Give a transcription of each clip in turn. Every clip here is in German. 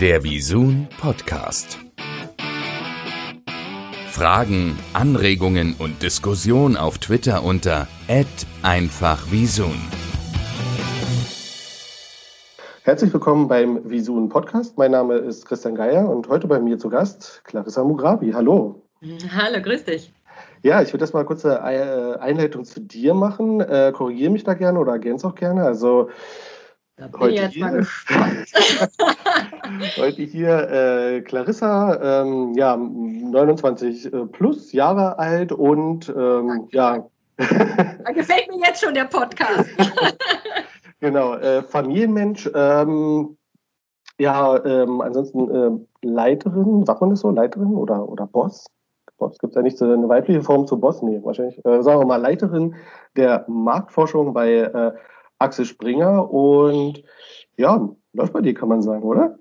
Der Visun Podcast. Fragen, Anregungen und Diskussion auf Twitter unter @einfachvisun. Herzlich willkommen beim Visun Podcast. Mein Name ist Christian Geier und heute bei mir zu Gast Clarissa Mugrabi. Hallo. Hallo, grüß dich. Ja, ich würde das mal kurz eine äh, Einleitung zu dir machen. Äh, Korrigiere mich da gerne oder ergänze auch gerne. Also da bin heute ich jetzt hier, mal gespannt. heute hier äh, Clarissa, ähm, ja, 29 äh, plus Jahre alt und ähm, ja. da gefällt mir jetzt schon der Podcast. genau, äh, Familienmensch. Ähm, ja, ähm, ansonsten äh, Leiterin, sagt man das so, Leiterin oder, oder Boss? Boss gibt es ja nicht so eine weibliche Form zu Boss, nee, wahrscheinlich. Äh, sagen wir mal Leiterin der Marktforschung bei äh, Axel Springer und ja, läuft bei dir, kann man sagen, oder?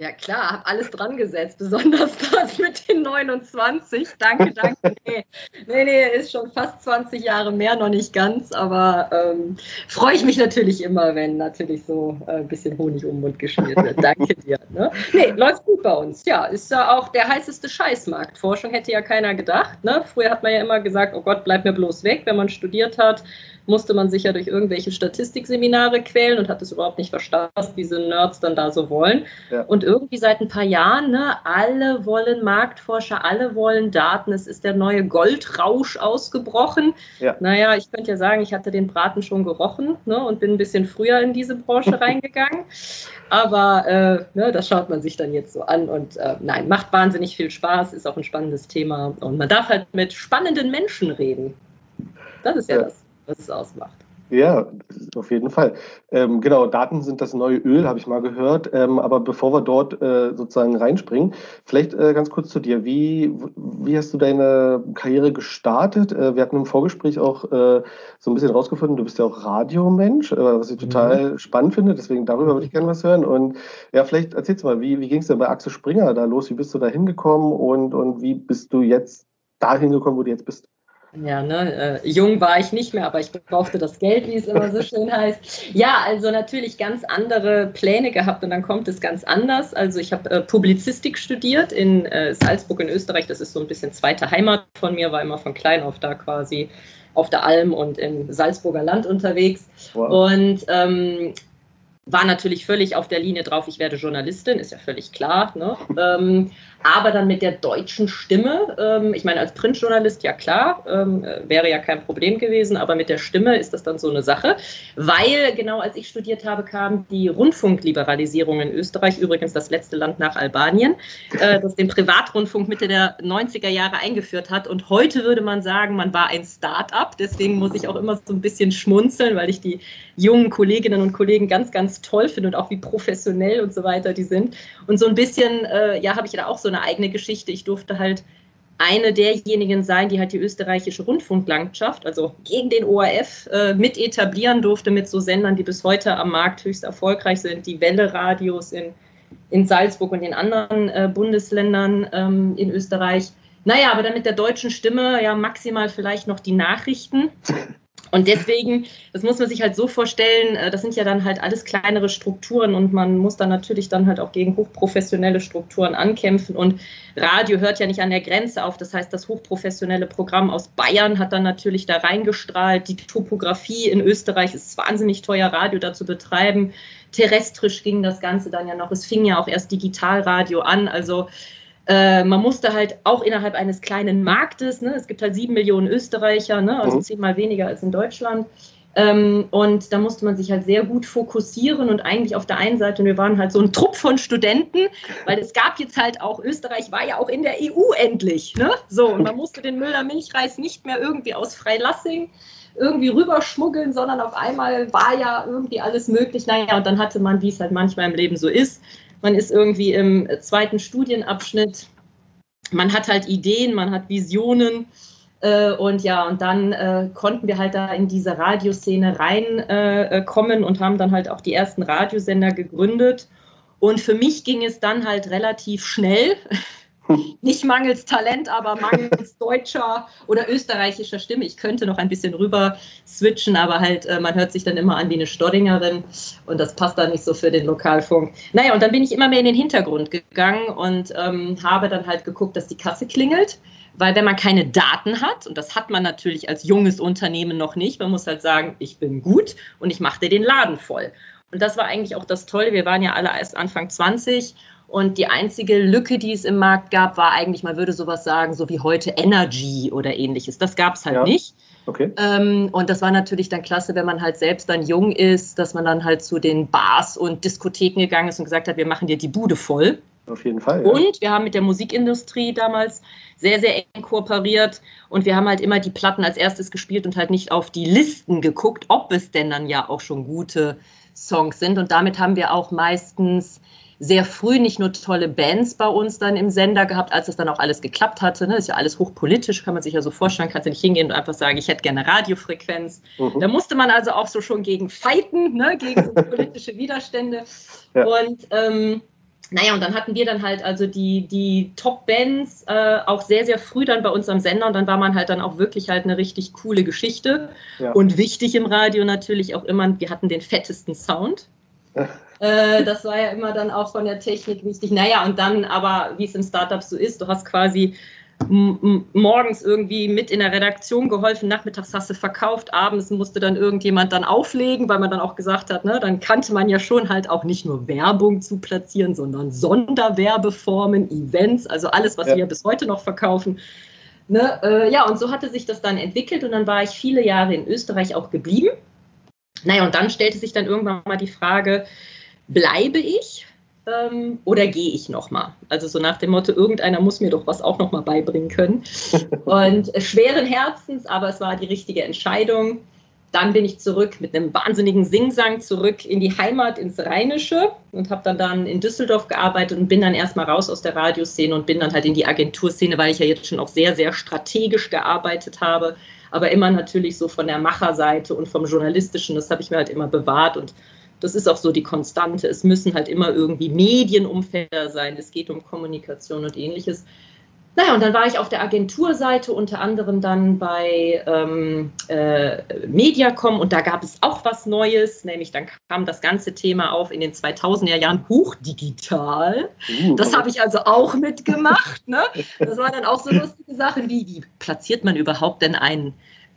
Ja klar, habe alles dran gesetzt, besonders das mit den 29. Danke, danke. Nee, nee, nee ist schon fast 20 Jahre mehr, noch nicht ganz, aber ähm, freue ich mich natürlich immer, wenn natürlich so äh, ein bisschen Honig um den Mund geschmiert wird. Danke dir. Ne? Nee, läuft gut bei uns. Ja, ist ja auch der heißeste Scheißmarkt. Forschung hätte ja keiner gedacht. Ne? Früher hat man ja immer gesagt, oh Gott, bleib mir bloß weg, wenn man studiert hat musste man sich ja durch irgendwelche Statistikseminare quälen und hat es überhaupt nicht verstanden, was diese Nerds dann da so wollen. Ja. Und irgendwie seit ein paar Jahren, ne, alle wollen Marktforscher, alle wollen Daten. Es ist der neue Goldrausch ausgebrochen. Ja. Naja, ich könnte ja sagen, ich hatte den Braten schon gerochen ne, und bin ein bisschen früher in diese Branche reingegangen. Aber äh, ne, das schaut man sich dann jetzt so an und äh, nein, macht wahnsinnig viel Spaß, ist auch ein spannendes Thema und man darf halt mit spannenden Menschen reden. Das ist ja, ja. das was es ausmacht. Ja, auf jeden Fall. Ähm, genau, Daten sind das neue Öl, habe ich mal gehört. Ähm, aber bevor wir dort äh, sozusagen reinspringen, vielleicht äh, ganz kurz zu dir. Wie, wie hast du deine Karriere gestartet? Äh, wir hatten im Vorgespräch auch äh, so ein bisschen rausgefunden, du bist ja auch Radiomensch, äh, was ich total mhm. spannend finde. Deswegen darüber würde ich gerne was hören. Und ja, vielleicht erzählst du mal, wie, wie ging es denn bei Axel Springer da los? Wie bist du da hingekommen und, und wie bist du jetzt dahin gekommen, wo du jetzt bist? Ja, ne, äh, jung war ich nicht mehr, aber ich brauchte das Geld, wie es immer so schön heißt. Ja, also natürlich ganz andere Pläne gehabt und dann kommt es ganz anders. Also ich habe äh, Publizistik studiert in äh, Salzburg in Österreich. Das ist so ein bisschen zweite Heimat von mir, war immer von klein auf da quasi auf der Alm und im Salzburger Land unterwegs. Wow. Und ähm, war natürlich völlig auf der Linie drauf, ich werde Journalistin, ist ja völlig klar. Ne? Ähm, aber dann mit der deutschen Stimme, ähm, ich meine, als Printjournalist, ja klar, ähm, wäre ja kein Problem gewesen, aber mit der Stimme ist das dann so eine Sache, weil genau als ich studiert habe, kam die Rundfunkliberalisierung in Österreich, übrigens das letzte Land nach Albanien, äh, das den Privatrundfunk Mitte der 90er Jahre eingeführt hat. Und heute würde man sagen, man war ein Start-up, deswegen muss ich auch immer so ein bisschen schmunzeln, weil ich die jungen Kolleginnen und Kollegen ganz, ganz toll finde und auch wie professionell und so weiter die sind. Und so ein bisschen, äh, ja, habe ich da auch so eine eigene Geschichte. Ich durfte halt eine derjenigen sein, die halt die österreichische Rundfunklandschaft, also gegen den ORF, äh, mit etablieren durfte mit so Sendern, die bis heute am Markt höchst erfolgreich sind, die Welle-Radios in, in Salzburg und in anderen äh, Bundesländern ähm, in Österreich. Naja, aber dann mit der deutschen Stimme ja maximal vielleicht noch die Nachrichten. Und deswegen, das muss man sich halt so vorstellen, äh, das sind ja dann halt alles kleinere Strukturen und man muss dann natürlich dann halt auch gegen hochprofessionelle Strukturen ankämpfen. Und Radio hört ja nicht an der Grenze auf. Das heißt, das hochprofessionelle Programm aus Bayern hat dann natürlich da reingestrahlt. Die Topografie in Österreich ist wahnsinnig teuer, Radio da zu betreiben. Terrestrisch ging das Ganze dann ja noch. Es fing ja auch erst Digitalradio an. Also äh, man musste halt auch innerhalb eines kleinen Marktes, ne, es gibt halt sieben Millionen Österreicher, ne, also mhm. zehnmal weniger als in Deutschland. Ähm, und da musste man sich halt sehr gut fokussieren und eigentlich auf der einen Seite, wir waren halt so ein Trupp von Studenten, weil es gab jetzt halt auch, Österreich war ja auch in der EU endlich. Ne? So, und man musste den Müller Milchreis nicht mehr irgendwie aus Freilassing irgendwie rüberschmuggeln, sondern auf einmal war ja irgendwie alles möglich. Naja, und dann hatte man, wie es halt manchmal im Leben so ist, man ist irgendwie im zweiten Studienabschnitt, man hat halt Ideen, man hat Visionen. Äh, und ja, und dann äh, konnten wir halt da in diese Radioszene reinkommen äh, und haben dann halt auch die ersten Radiosender gegründet. Und für mich ging es dann halt relativ schnell, Nicht mangels Talent, aber mangels deutscher oder österreichischer Stimme. Ich könnte noch ein bisschen rüber switchen, aber halt, äh, man hört sich dann immer an wie eine Stodingerin und das passt dann nicht so für den Lokalfunk. Naja, und dann bin ich immer mehr in den Hintergrund gegangen und ähm, habe dann halt geguckt, dass die Kasse klingelt. Weil wenn man keine Daten hat, und das hat man natürlich als junges Unternehmen noch nicht, man muss halt sagen, ich bin gut und ich mache dir den Laden voll. Und das war eigentlich auch das Tolle. Wir waren ja alle erst Anfang 20 und die einzige Lücke, die es im Markt gab, war eigentlich, man würde sowas sagen, so wie heute Energy oder ähnliches. Das gab es halt ja. nicht. Okay. Ähm, und das war natürlich dann klasse, wenn man halt selbst dann jung ist, dass man dann halt zu den Bars und Diskotheken gegangen ist und gesagt hat, wir machen dir die Bude voll. Auf jeden Fall. Ja. Und wir haben mit der Musikindustrie damals sehr, sehr eng kooperiert und wir haben halt immer die Platten als erstes gespielt und halt nicht auf die Listen geguckt, ob es denn dann ja auch schon gute Songs sind. Und damit haben wir auch meistens sehr früh nicht nur tolle Bands bei uns dann im Sender gehabt, als das dann auch alles geklappt hatte. Ne? Das ist ja alles hochpolitisch, kann man sich ja so vorstellen. Kannst du nicht hingehen und einfach sagen, ich hätte gerne Radiofrequenz. Mhm. Da musste man also auch so schon gegen fighten, ne? gegen so politische Widerstände. Ja. Und ähm, naja, und dann hatten wir dann halt also die, die Top-Bands äh, auch sehr, sehr früh dann bei uns am Sender und dann war man halt dann auch wirklich halt eine richtig coole Geschichte. Ja. Und wichtig im Radio natürlich auch immer, wir hatten den fettesten Sound. äh, das war ja immer dann auch von der Technik wichtig. Naja, und dann aber, wie es im Startup so ist, du hast quasi morgens irgendwie mit in der Redaktion geholfen, nachmittags hast du verkauft, abends musste dann irgendjemand dann auflegen, weil man dann auch gesagt hat, ne, dann kannte man ja schon halt auch nicht nur Werbung zu platzieren, sondern Sonderwerbeformen, Events, also alles, was ja. wir bis heute noch verkaufen. Ne, äh, ja, und so hatte sich das dann entwickelt und dann war ich viele Jahre in Österreich auch geblieben. Naja, und dann stellte sich dann irgendwann mal die Frage, bleibe ich? ähm, oder gehe ich nochmal? Also so nach dem Motto, irgendeiner muss mir doch was auch nochmal beibringen können. Und äh, schweren Herzens, aber es war die richtige Entscheidung. Dann bin ich zurück mit einem wahnsinnigen Singsang zurück in die Heimat, ins Rheinische und habe dann, dann in Düsseldorf gearbeitet und bin dann erstmal raus aus der Radioszene und bin dann halt in die Agenturszene, weil ich ja jetzt schon auch sehr, sehr strategisch gearbeitet habe, aber immer natürlich so von der Macherseite und vom Journalistischen, das habe ich mir halt immer bewahrt und das ist auch so die Konstante. Es müssen halt immer irgendwie Medienumfelder sein. Es geht um Kommunikation und ähnliches. Naja, und dann war ich auf der Agenturseite unter anderem dann bei ähm, äh, Mediacom und da gab es auch was Neues, nämlich dann kam das ganze Thema auf in den 2000er Jahren hochdigital. Uh, das habe ich also auch mitgemacht. Ne? Das waren dann auch so lustige Sachen wie, wie platziert man überhaupt denn einen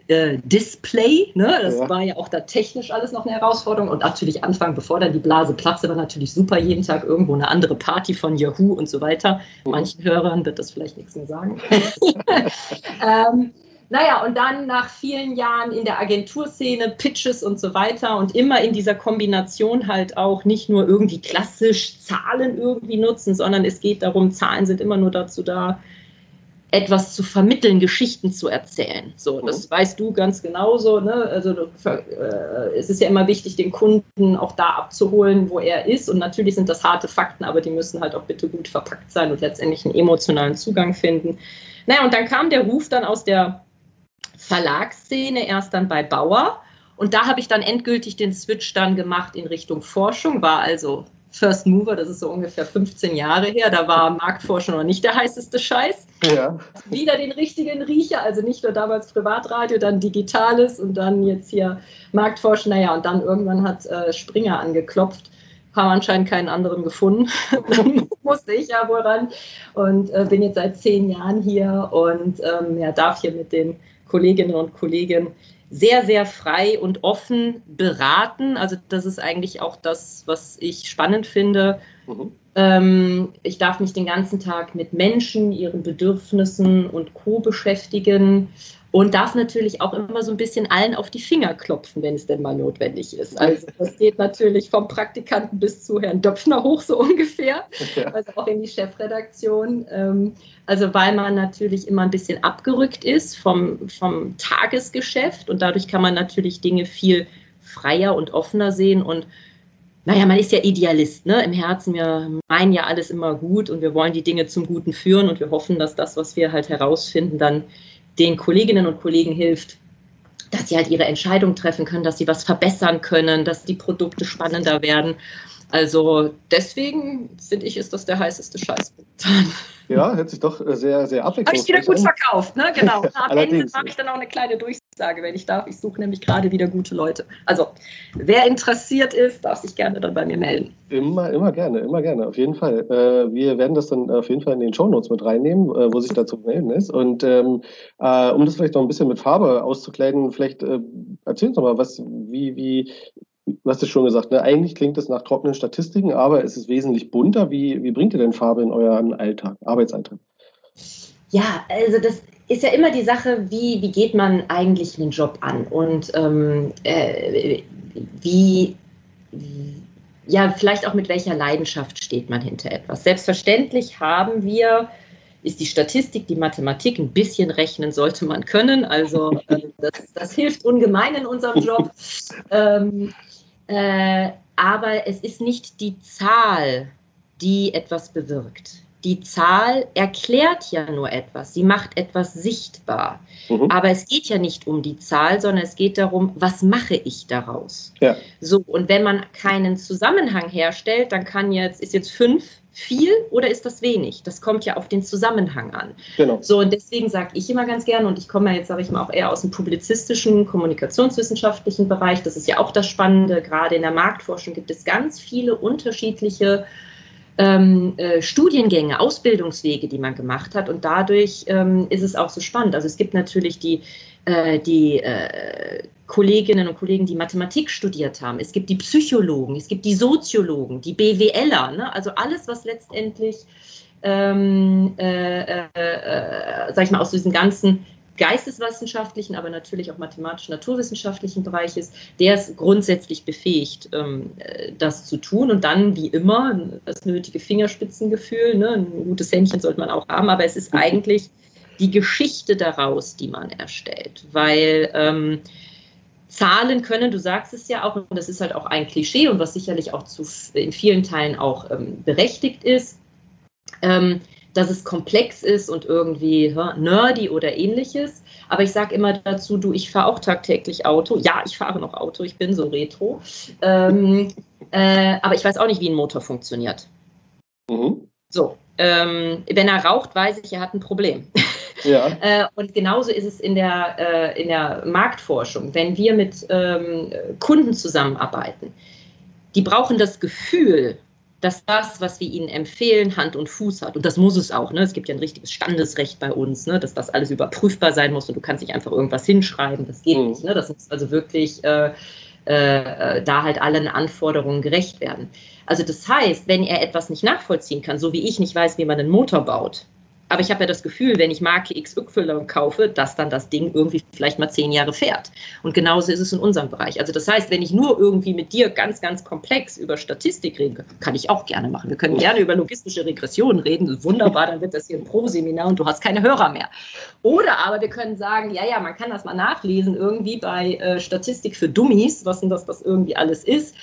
äh, Display. Ne? Das ja. war ja auch da technisch alles noch eine Herausforderung. Und natürlich Anfang, bevor dann die Blase platzte, war natürlich super. Jeden Tag irgendwo eine andere Party von Yahoo und so weiter. Mhm. Manchen Hörern wird das vielleicht nichts mehr sagen. ähm, naja, und dann nach vielen Jahren in der Agenturszene, Pitches und so weiter und immer in dieser Kombination halt auch nicht nur irgendwie klassisch Zahlen irgendwie nutzen, sondern es geht darum, Zahlen sind immer nur dazu da, etwas zu vermitteln, Geschichten zu erzählen. So, das mhm. weißt du ganz genauso. Ne? Also äh, es ist ja immer wichtig, den Kunden auch da abzuholen, wo er ist. Und natürlich sind das harte Fakten, aber die müssen halt auch bitte gut verpackt sein und letztendlich einen emotionalen Zugang finden. Naja, und dann kam der Ruf dann aus der Verlagsszene, erst dann bei Bauer. Und da habe ich dann endgültig den Switch dann gemacht in Richtung Forschung, war also First Mover, das ist so ungefähr 15 Jahre her, da war Marktforschung noch nicht der heißeste Scheiß. Ja. Wieder den richtigen Riecher, also nicht nur damals Privatradio, dann Digitales und dann jetzt hier Marktforschung. Naja, und dann irgendwann hat äh, Springer angeklopft haben anscheinend keinen anderen gefunden. dann musste ich ja wohl ran und äh, bin jetzt seit zehn Jahren hier und ähm, ja, darf hier mit den Kolleginnen und Kollegen sehr, sehr frei und offen beraten. Also das ist eigentlich auch das, was ich spannend finde. Mhm. Ähm, ich darf mich den ganzen Tag mit Menschen, ihren Bedürfnissen und Co beschäftigen und darf natürlich auch immer so ein bisschen allen auf die Finger klopfen, wenn es denn mal notwendig ist. Also das geht natürlich vom Praktikanten bis zu Herrn Döpfner hoch so ungefähr, also auch in die Chefredaktion. Ähm, also weil man natürlich immer ein bisschen abgerückt ist vom, vom Tagesgeschäft und dadurch kann man natürlich Dinge viel freier und offener sehen und naja, man ist ja Idealist, ne? Im Herzen, wir meinen ja alles immer gut und wir wollen die Dinge zum Guten führen und wir hoffen, dass das, was wir halt herausfinden, dann den Kolleginnen und Kollegen hilft, dass sie halt ihre Entscheidung treffen können, dass sie was verbessern können, dass die Produkte spannender werden. Also deswegen finde ich, ist das der heißeste Scheiß momentan. Ja, hört sich doch äh, sehr, sehr abwechslungsreich Habe ich wieder gut an. verkauft, ne? Genau. Am Ende mache ich dann auch eine kleine Durchsage, wenn ich darf. Ich suche nämlich gerade wieder gute Leute. Also, wer interessiert ist, darf sich gerne dann bei mir melden. Immer, immer gerne, immer gerne, auf jeden Fall. Äh, wir werden das dann auf jeden Fall in den Shownotes mit reinnehmen, äh, wo sich dazu melden ist. Und ähm, äh, um das vielleicht noch ein bisschen mit Farbe auszukleiden, vielleicht äh, erzähl uns doch mal, was, wie, wie, du hast es schon gesagt, ne? eigentlich klingt es nach trockenen Statistiken, aber es ist wesentlich bunter. Wie, wie bringt ihr denn Farbe in euren Alltag, Arbeitsalltag? Ja, also das ist ja immer die Sache, wie, wie geht man eigentlich einen Job an und ähm, äh, wie, ja, vielleicht auch mit welcher Leidenschaft steht man hinter etwas. Selbstverständlich haben wir ist die Statistik, die Mathematik, ein bisschen rechnen sollte man können. Also äh, das, das, hilft ungemein in unserem Job. Ähm, äh, aber es ist nicht die Zahl, die etwas bewirkt. Die Zahl erklärt ja nur etwas, sie macht etwas sichtbar. Mhm. Aber es geht ja nicht um die Zahl, sondern es geht darum, was mache ich daraus? Ja. So, und wenn man keinen Zusammenhang herstellt, dann kann jetzt, ist jetzt fünf viel oder ist das wenig? Das kommt ja auf den Zusammenhang an. Genau. So, und deswegen sage ich immer ganz gerne, und ich komme ja jetzt, sage ich mal, auch eher aus dem publizistischen, kommunikationswissenschaftlichen Bereich. Das ist ja auch das Spannende. Gerade in der Marktforschung gibt es ganz viele unterschiedliche ähm, äh, Studiengänge, Ausbildungswege, die man gemacht hat. Und dadurch ähm, ist es auch so spannend. Also es gibt natürlich die, äh, die äh, Kolleginnen und Kollegen, die Mathematik studiert haben. Es gibt die Psychologen, es gibt die Soziologen, die BWLer. Ne? Also alles, was letztendlich, ähm, äh, äh, äh, sag ich mal, aus diesem ganzen geisteswissenschaftlichen, aber natürlich auch mathematisch-naturwissenschaftlichen Bereich ist, der ist grundsätzlich befähigt, ähm, das zu tun. Und dann, wie immer, das nötige Fingerspitzengefühl, ne? ein gutes Händchen sollte man auch haben, aber es ist eigentlich die Geschichte daraus, die man erstellt. Weil ähm, Zahlen können, du sagst es ja auch, und das ist halt auch ein Klischee und was sicherlich auch zu, in vielen Teilen auch ähm, berechtigt ist, ähm, dass es komplex ist und irgendwie ja, nerdy oder ähnliches. Aber ich sage immer dazu, du, ich fahre auch tagtäglich Auto. Ja, ich fahre noch Auto, ich bin so retro. Ähm, äh, aber ich weiß auch nicht, wie ein Motor funktioniert. Mhm. So, ähm, wenn er raucht, weiß ich, er hat ein Problem. Ja. äh, und genauso ist es in der, äh, in der Marktforschung. Wenn wir mit ähm, Kunden zusammenarbeiten, die brauchen das Gefühl, dass das, was wir ihnen empfehlen, Hand und Fuß hat. Und das muss es auch. Ne? Es gibt ja ein richtiges Standesrecht bei uns, ne? dass das alles überprüfbar sein muss und du kannst nicht einfach irgendwas hinschreiben. Das geht mhm. nicht. Ne? Das muss also wirklich äh, äh, da halt allen Anforderungen gerecht werden. Also das heißt, wenn er etwas nicht nachvollziehen kann, so wie ich nicht weiß, wie man einen Motor baut, aber ich habe ja das Gefühl, wenn ich Marke XY kaufe, dass dann das Ding irgendwie vielleicht mal zehn Jahre fährt. Und genauso ist es in unserem Bereich. Also das heißt, wenn ich nur irgendwie mit dir ganz, ganz komplex über Statistik rede, kann ich auch gerne machen. Wir können gerne über logistische Regressionen reden. Wunderbar, dann wird das hier ein Pro-Seminar und du hast keine Hörer mehr. Oder aber wir können sagen, ja, ja, man kann das mal nachlesen irgendwie bei äh, Statistik für Dummies, was denn das, das irgendwie alles ist.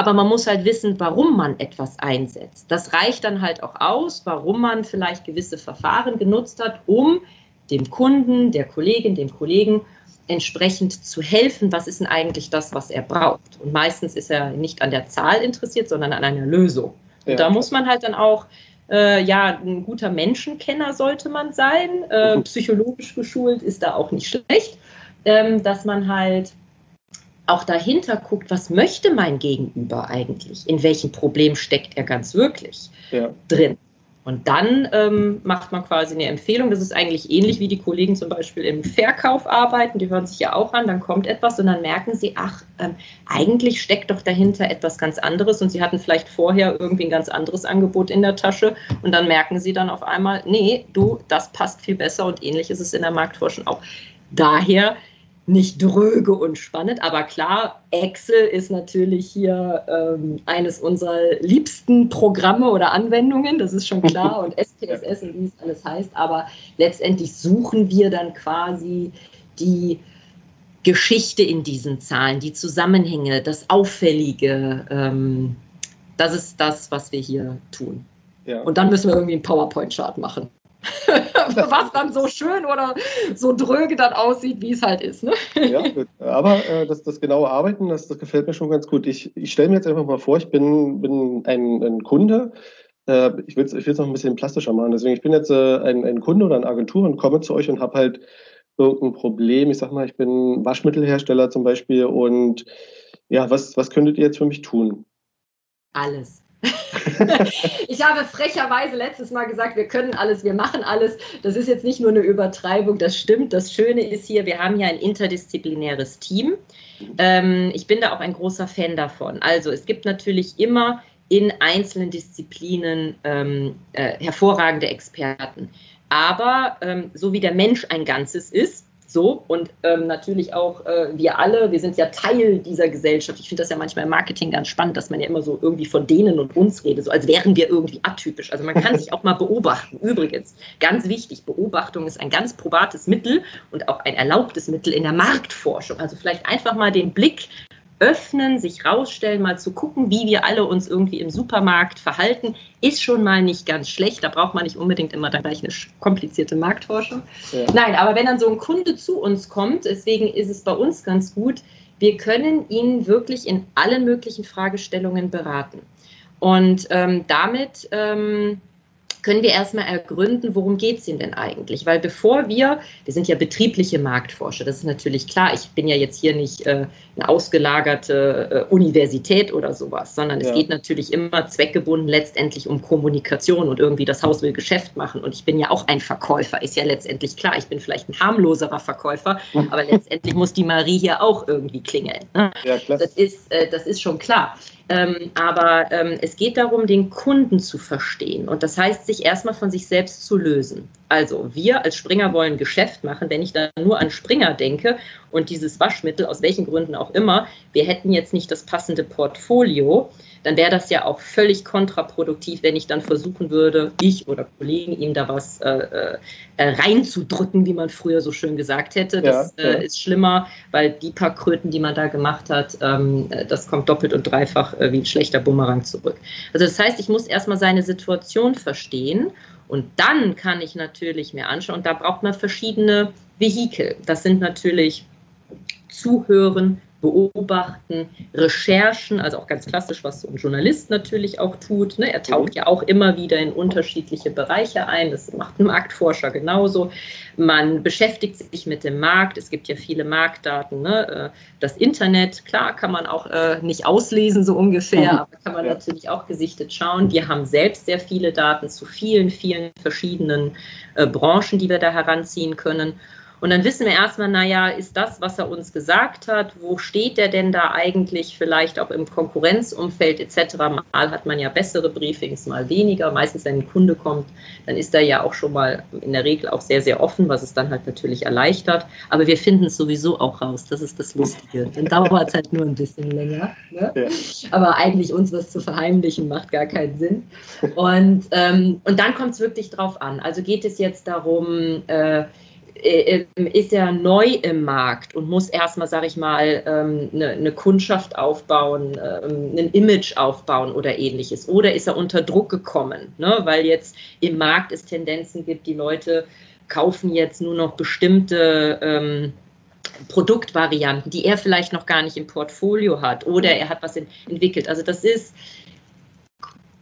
Aber man muss halt wissen, warum man etwas einsetzt. Das reicht dann halt auch aus, warum man vielleicht gewisse Verfahren genutzt hat, um dem Kunden, der Kollegin, dem Kollegen entsprechend zu helfen, was ist denn eigentlich das, was er braucht. Und meistens ist er nicht an der Zahl interessiert, sondern an einer Lösung. Ja. Und da muss man halt dann auch, äh, ja, ein guter Menschenkenner sollte man sein. Äh, mhm. psychologisch geschult ist da auch nicht schlecht, ähm, dass man halt auch dahinter guckt, was möchte mein Gegenüber eigentlich? In welchem Problem steckt er ganz wirklich ja. drin? Und dann ähm, macht man quasi eine Empfehlung. Das ist eigentlich ähnlich wie die Kollegen zum Beispiel im Verkauf arbeiten. Die hören sich ja auch an, dann kommt etwas und dann merken sie, ach, ähm, eigentlich steckt doch dahinter etwas ganz anderes und sie hatten vielleicht vorher irgendwie ein ganz anderes Angebot in der Tasche und dann merken sie dann auf einmal, nee, du, das passt viel besser und ähnlich ist es in der Marktforschung auch. Daher nicht dröge und spannend, aber klar, Excel ist natürlich hier ähm, eines unserer liebsten Programme oder Anwendungen, das ist schon klar, und SPSS und wie es alles heißt, aber letztendlich suchen wir dann quasi die Geschichte in diesen Zahlen, die Zusammenhänge, das Auffällige. Ähm, das ist das, was wir hier tun. Ja. Und dann müssen wir irgendwie einen PowerPoint-Chart machen. Was dann so schön oder so dröge dann aussieht, wie es halt ist. Ne? Ja, aber äh, das, das genaue Arbeiten, das, das gefällt mir schon ganz gut. Ich, ich stelle mir jetzt einfach mal vor, ich bin, bin ein, ein Kunde, äh, ich will es ich noch ein bisschen plastischer machen. Deswegen, ich bin jetzt äh, ein, ein Kunde oder eine Agentur und komme zu euch und habe halt irgendein Problem. Ich sag mal, ich bin Waschmittelhersteller zum Beispiel und ja, was, was könntet ihr jetzt für mich tun? Alles. ich habe frecherweise letztes Mal gesagt, wir können alles, wir machen alles. Das ist jetzt nicht nur eine Übertreibung, das stimmt. Das Schöne ist hier, wir haben hier ein interdisziplinäres Team. Ähm, ich bin da auch ein großer Fan davon. Also es gibt natürlich immer in einzelnen Disziplinen ähm, äh, hervorragende Experten. Aber ähm, so wie der Mensch ein Ganzes ist, so und ähm, natürlich auch äh, wir alle, wir sind ja Teil dieser Gesellschaft. Ich finde das ja manchmal im Marketing ganz spannend, dass man ja immer so irgendwie von denen und uns redet, so als wären wir irgendwie atypisch. Also man kann sich auch mal beobachten. Übrigens, ganz wichtig, Beobachtung ist ein ganz probates Mittel und auch ein erlaubtes Mittel in der Marktforschung. Also vielleicht einfach mal den Blick öffnen, sich rausstellen, mal zu gucken, wie wir alle uns irgendwie im Supermarkt verhalten, ist schon mal nicht ganz schlecht. Da braucht man nicht unbedingt immer dann gleich eine komplizierte Marktforschung. Ja. Nein, aber wenn dann so ein Kunde zu uns kommt, deswegen ist es bei uns ganz gut, wir können ihn wirklich in allen möglichen Fragestellungen beraten. Und ähm, damit ähm, können wir erstmal ergründen, worum geht es Ihnen denn eigentlich? Weil bevor wir, wir sind ja betriebliche Marktforscher, das ist natürlich klar, ich bin ja jetzt hier nicht äh, eine ausgelagerte äh, Universität oder sowas, sondern ja. es geht natürlich immer zweckgebunden letztendlich um Kommunikation und irgendwie das Haus will Geschäft machen. Und ich bin ja auch ein Verkäufer, ist ja letztendlich klar. Ich bin vielleicht ein harmloserer Verkäufer, aber letztendlich muss die Marie hier auch irgendwie klingeln. Ne? Ja. Das, ist, äh, das ist schon klar. Ähm, aber ähm, es geht darum, den Kunden zu verstehen. Und das heißt, sich erstmal von sich selbst zu lösen. Also wir als Springer wollen Geschäft machen. Wenn ich da nur an Springer denke und dieses Waschmittel, aus welchen Gründen auch immer, wir hätten jetzt nicht das passende Portfolio, dann wäre das ja auch völlig kontraproduktiv, wenn ich dann versuchen würde, ich oder Kollegen ihm da was äh, äh, reinzudrücken, wie man früher so schön gesagt hätte. Das ja, ja. Äh, ist schlimmer, weil die paar Kröten, die man da gemacht hat, ähm, das kommt doppelt und dreifach äh, wie ein schlechter Bumerang zurück. Also das heißt, ich muss erstmal seine Situation verstehen und dann kann ich natürlich mir anschauen, und da braucht man verschiedene Vehikel. Das sind natürlich Zuhören, Beobachten, Recherchen, also auch ganz klassisch, was so ein Journalist natürlich auch tut. Ne? Er taucht ja auch immer wieder in unterschiedliche Bereiche ein. Das macht ein Marktforscher genauso. Man beschäftigt sich mit dem Markt. Es gibt ja viele Marktdaten. Ne? Äh, das Internet, klar, kann man auch äh, nicht auslesen so ungefähr, aber kann man natürlich auch gesichtet schauen. Wir haben selbst sehr viele Daten zu vielen, vielen verschiedenen äh, Branchen, die wir da heranziehen können. Und dann wissen wir erstmal, naja, ist das, was er uns gesagt hat, wo steht er denn da eigentlich vielleicht auch im Konkurrenzumfeld etc. Mal hat man ja bessere Briefings, mal weniger. Meistens, wenn ein Kunde kommt, dann ist er ja auch schon mal in der Regel auch sehr, sehr offen, was es dann halt natürlich erleichtert. Aber wir finden es sowieso auch raus, das ist das Lustige. Dann dauert es halt nur ein bisschen länger. Ne? Ja. Aber eigentlich uns was zu verheimlichen, macht gar keinen Sinn. Und, ähm, und dann kommt es wirklich drauf an. Also geht es jetzt darum, äh, ist er neu im Markt und muss erstmal, sage ich mal, ähm, eine, eine Kundschaft aufbauen, ähm, ein Image aufbauen oder ähnliches. Oder ist er unter Druck gekommen, ne? weil jetzt im Markt es Tendenzen gibt, die Leute kaufen jetzt nur noch bestimmte ähm, Produktvarianten, die er vielleicht noch gar nicht im Portfolio hat oder er hat was entwickelt. Also das ist,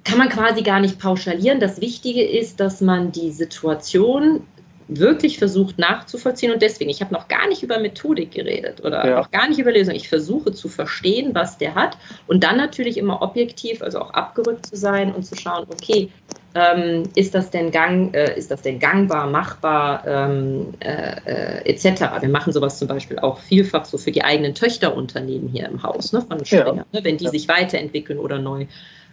kann man quasi gar nicht pauschalieren. Das Wichtige ist, dass man die Situation wirklich versucht nachzuvollziehen und deswegen, ich habe noch gar nicht über Methodik geredet oder ja. noch gar nicht über Lösung. Ich versuche zu verstehen, was der hat und dann natürlich immer objektiv, also auch abgerückt zu sein und zu schauen, okay, ähm, ist das denn gang, äh, ist das denn gangbar, machbar, ähm, äh, äh, etc. Wir machen sowas zum Beispiel auch vielfach so für die eigenen Töchterunternehmen hier im Haus, ne, von Springer, ja. ne, wenn die ja. sich weiterentwickeln oder neu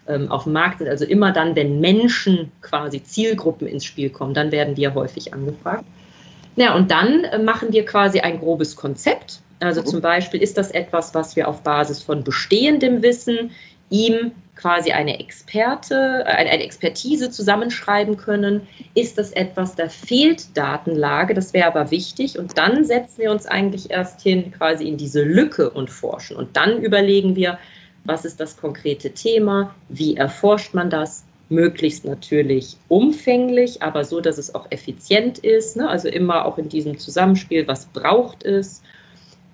ähm, auf dem Markt sind. Also immer dann, wenn Menschen quasi Zielgruppen ins Spiel kommen, dann werden wir häufig angefragt. Ja, und dann äh, machen wir quasi ein grobes Konzept. Also mhm. zum Beispiel ist das etwas, was wir auf Basis von bestehendem Wissen ihm quasi eine Experte, äh, eine Expertise zusammenschreiben können. Ist das etwas, da fehlt Datenlage, das wäre aber wichtig. Und dann setzen wir uns eigentlich erst hin quasi in diese Lücke und forschen. Und dann überlegen wir, was ist das konkrete Thema, wie erforscht man das, möglichst natürlich umfänglich, aber so, dass es auch effizient ist. Ne? Also immer auch in diesem Zusammenspiel, was braucht es,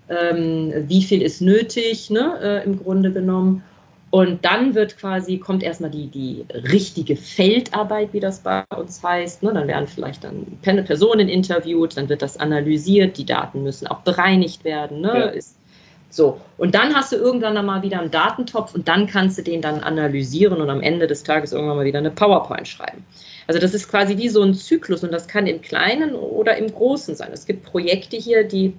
ähm, wie viel ist nötig, ne? Äh, im Grunde genommen. Und dann wird quasi, kommt erstmal die, die richtige Feldarbeit, wie das bei uns heißt. Ne? Dann werden vielleicht dann Personen interviewt, dann wird das analysiert, die Daten müssen auch bereinigt werden. Ne? Ja. Ist, so, und dann hast du irgendwann dann mal wieder einen Datentopf und dann kannst du den dann analysieren und am Ende des Tages irgendwann mal wieder eine PowerPoint schreiben. Also das ist quasi wie so ein Zyklus und das kann im Kleinen oder im Großen sein. Es gibt Projekte hier, die,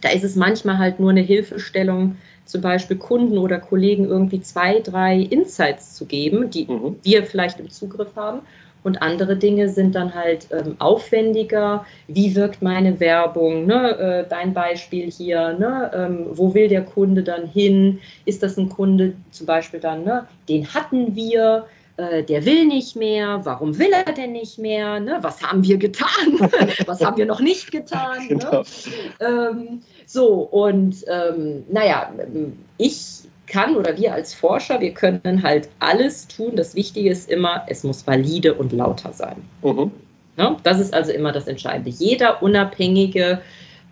da ist es manchmal halt nur eine Hilfestellung, zum Beispiel Kunden oder Kollegen irgendwie zwei, drei Insights zu geben, die mhm. wir vielleicht im Zugriff haben. Und andere Dinge sind dann halt ähm, aufwendiger. Wie wirkt meine Werbung? Ne? Äh, dein Beispiel hier. Ne? Ähm, wo will der Kunde dann hin? Ist das ein Kunde zum Beispiel dann, ne? den hatten wir? Äh, der will nicht mehr, warum will er denn nicht mehr, ne? was haben wir getan, was haben wir noch nicht getan. Ne? Genau. Ne? Ähm, so, und ähm, naja, ich kann oder wir als Forscher, wir können halt alles tun. Das Wichtige ist immer, es muss valide und lauter sein. Mhm. Ja, das ist also immer das Entscheidende. Jeder unabhängige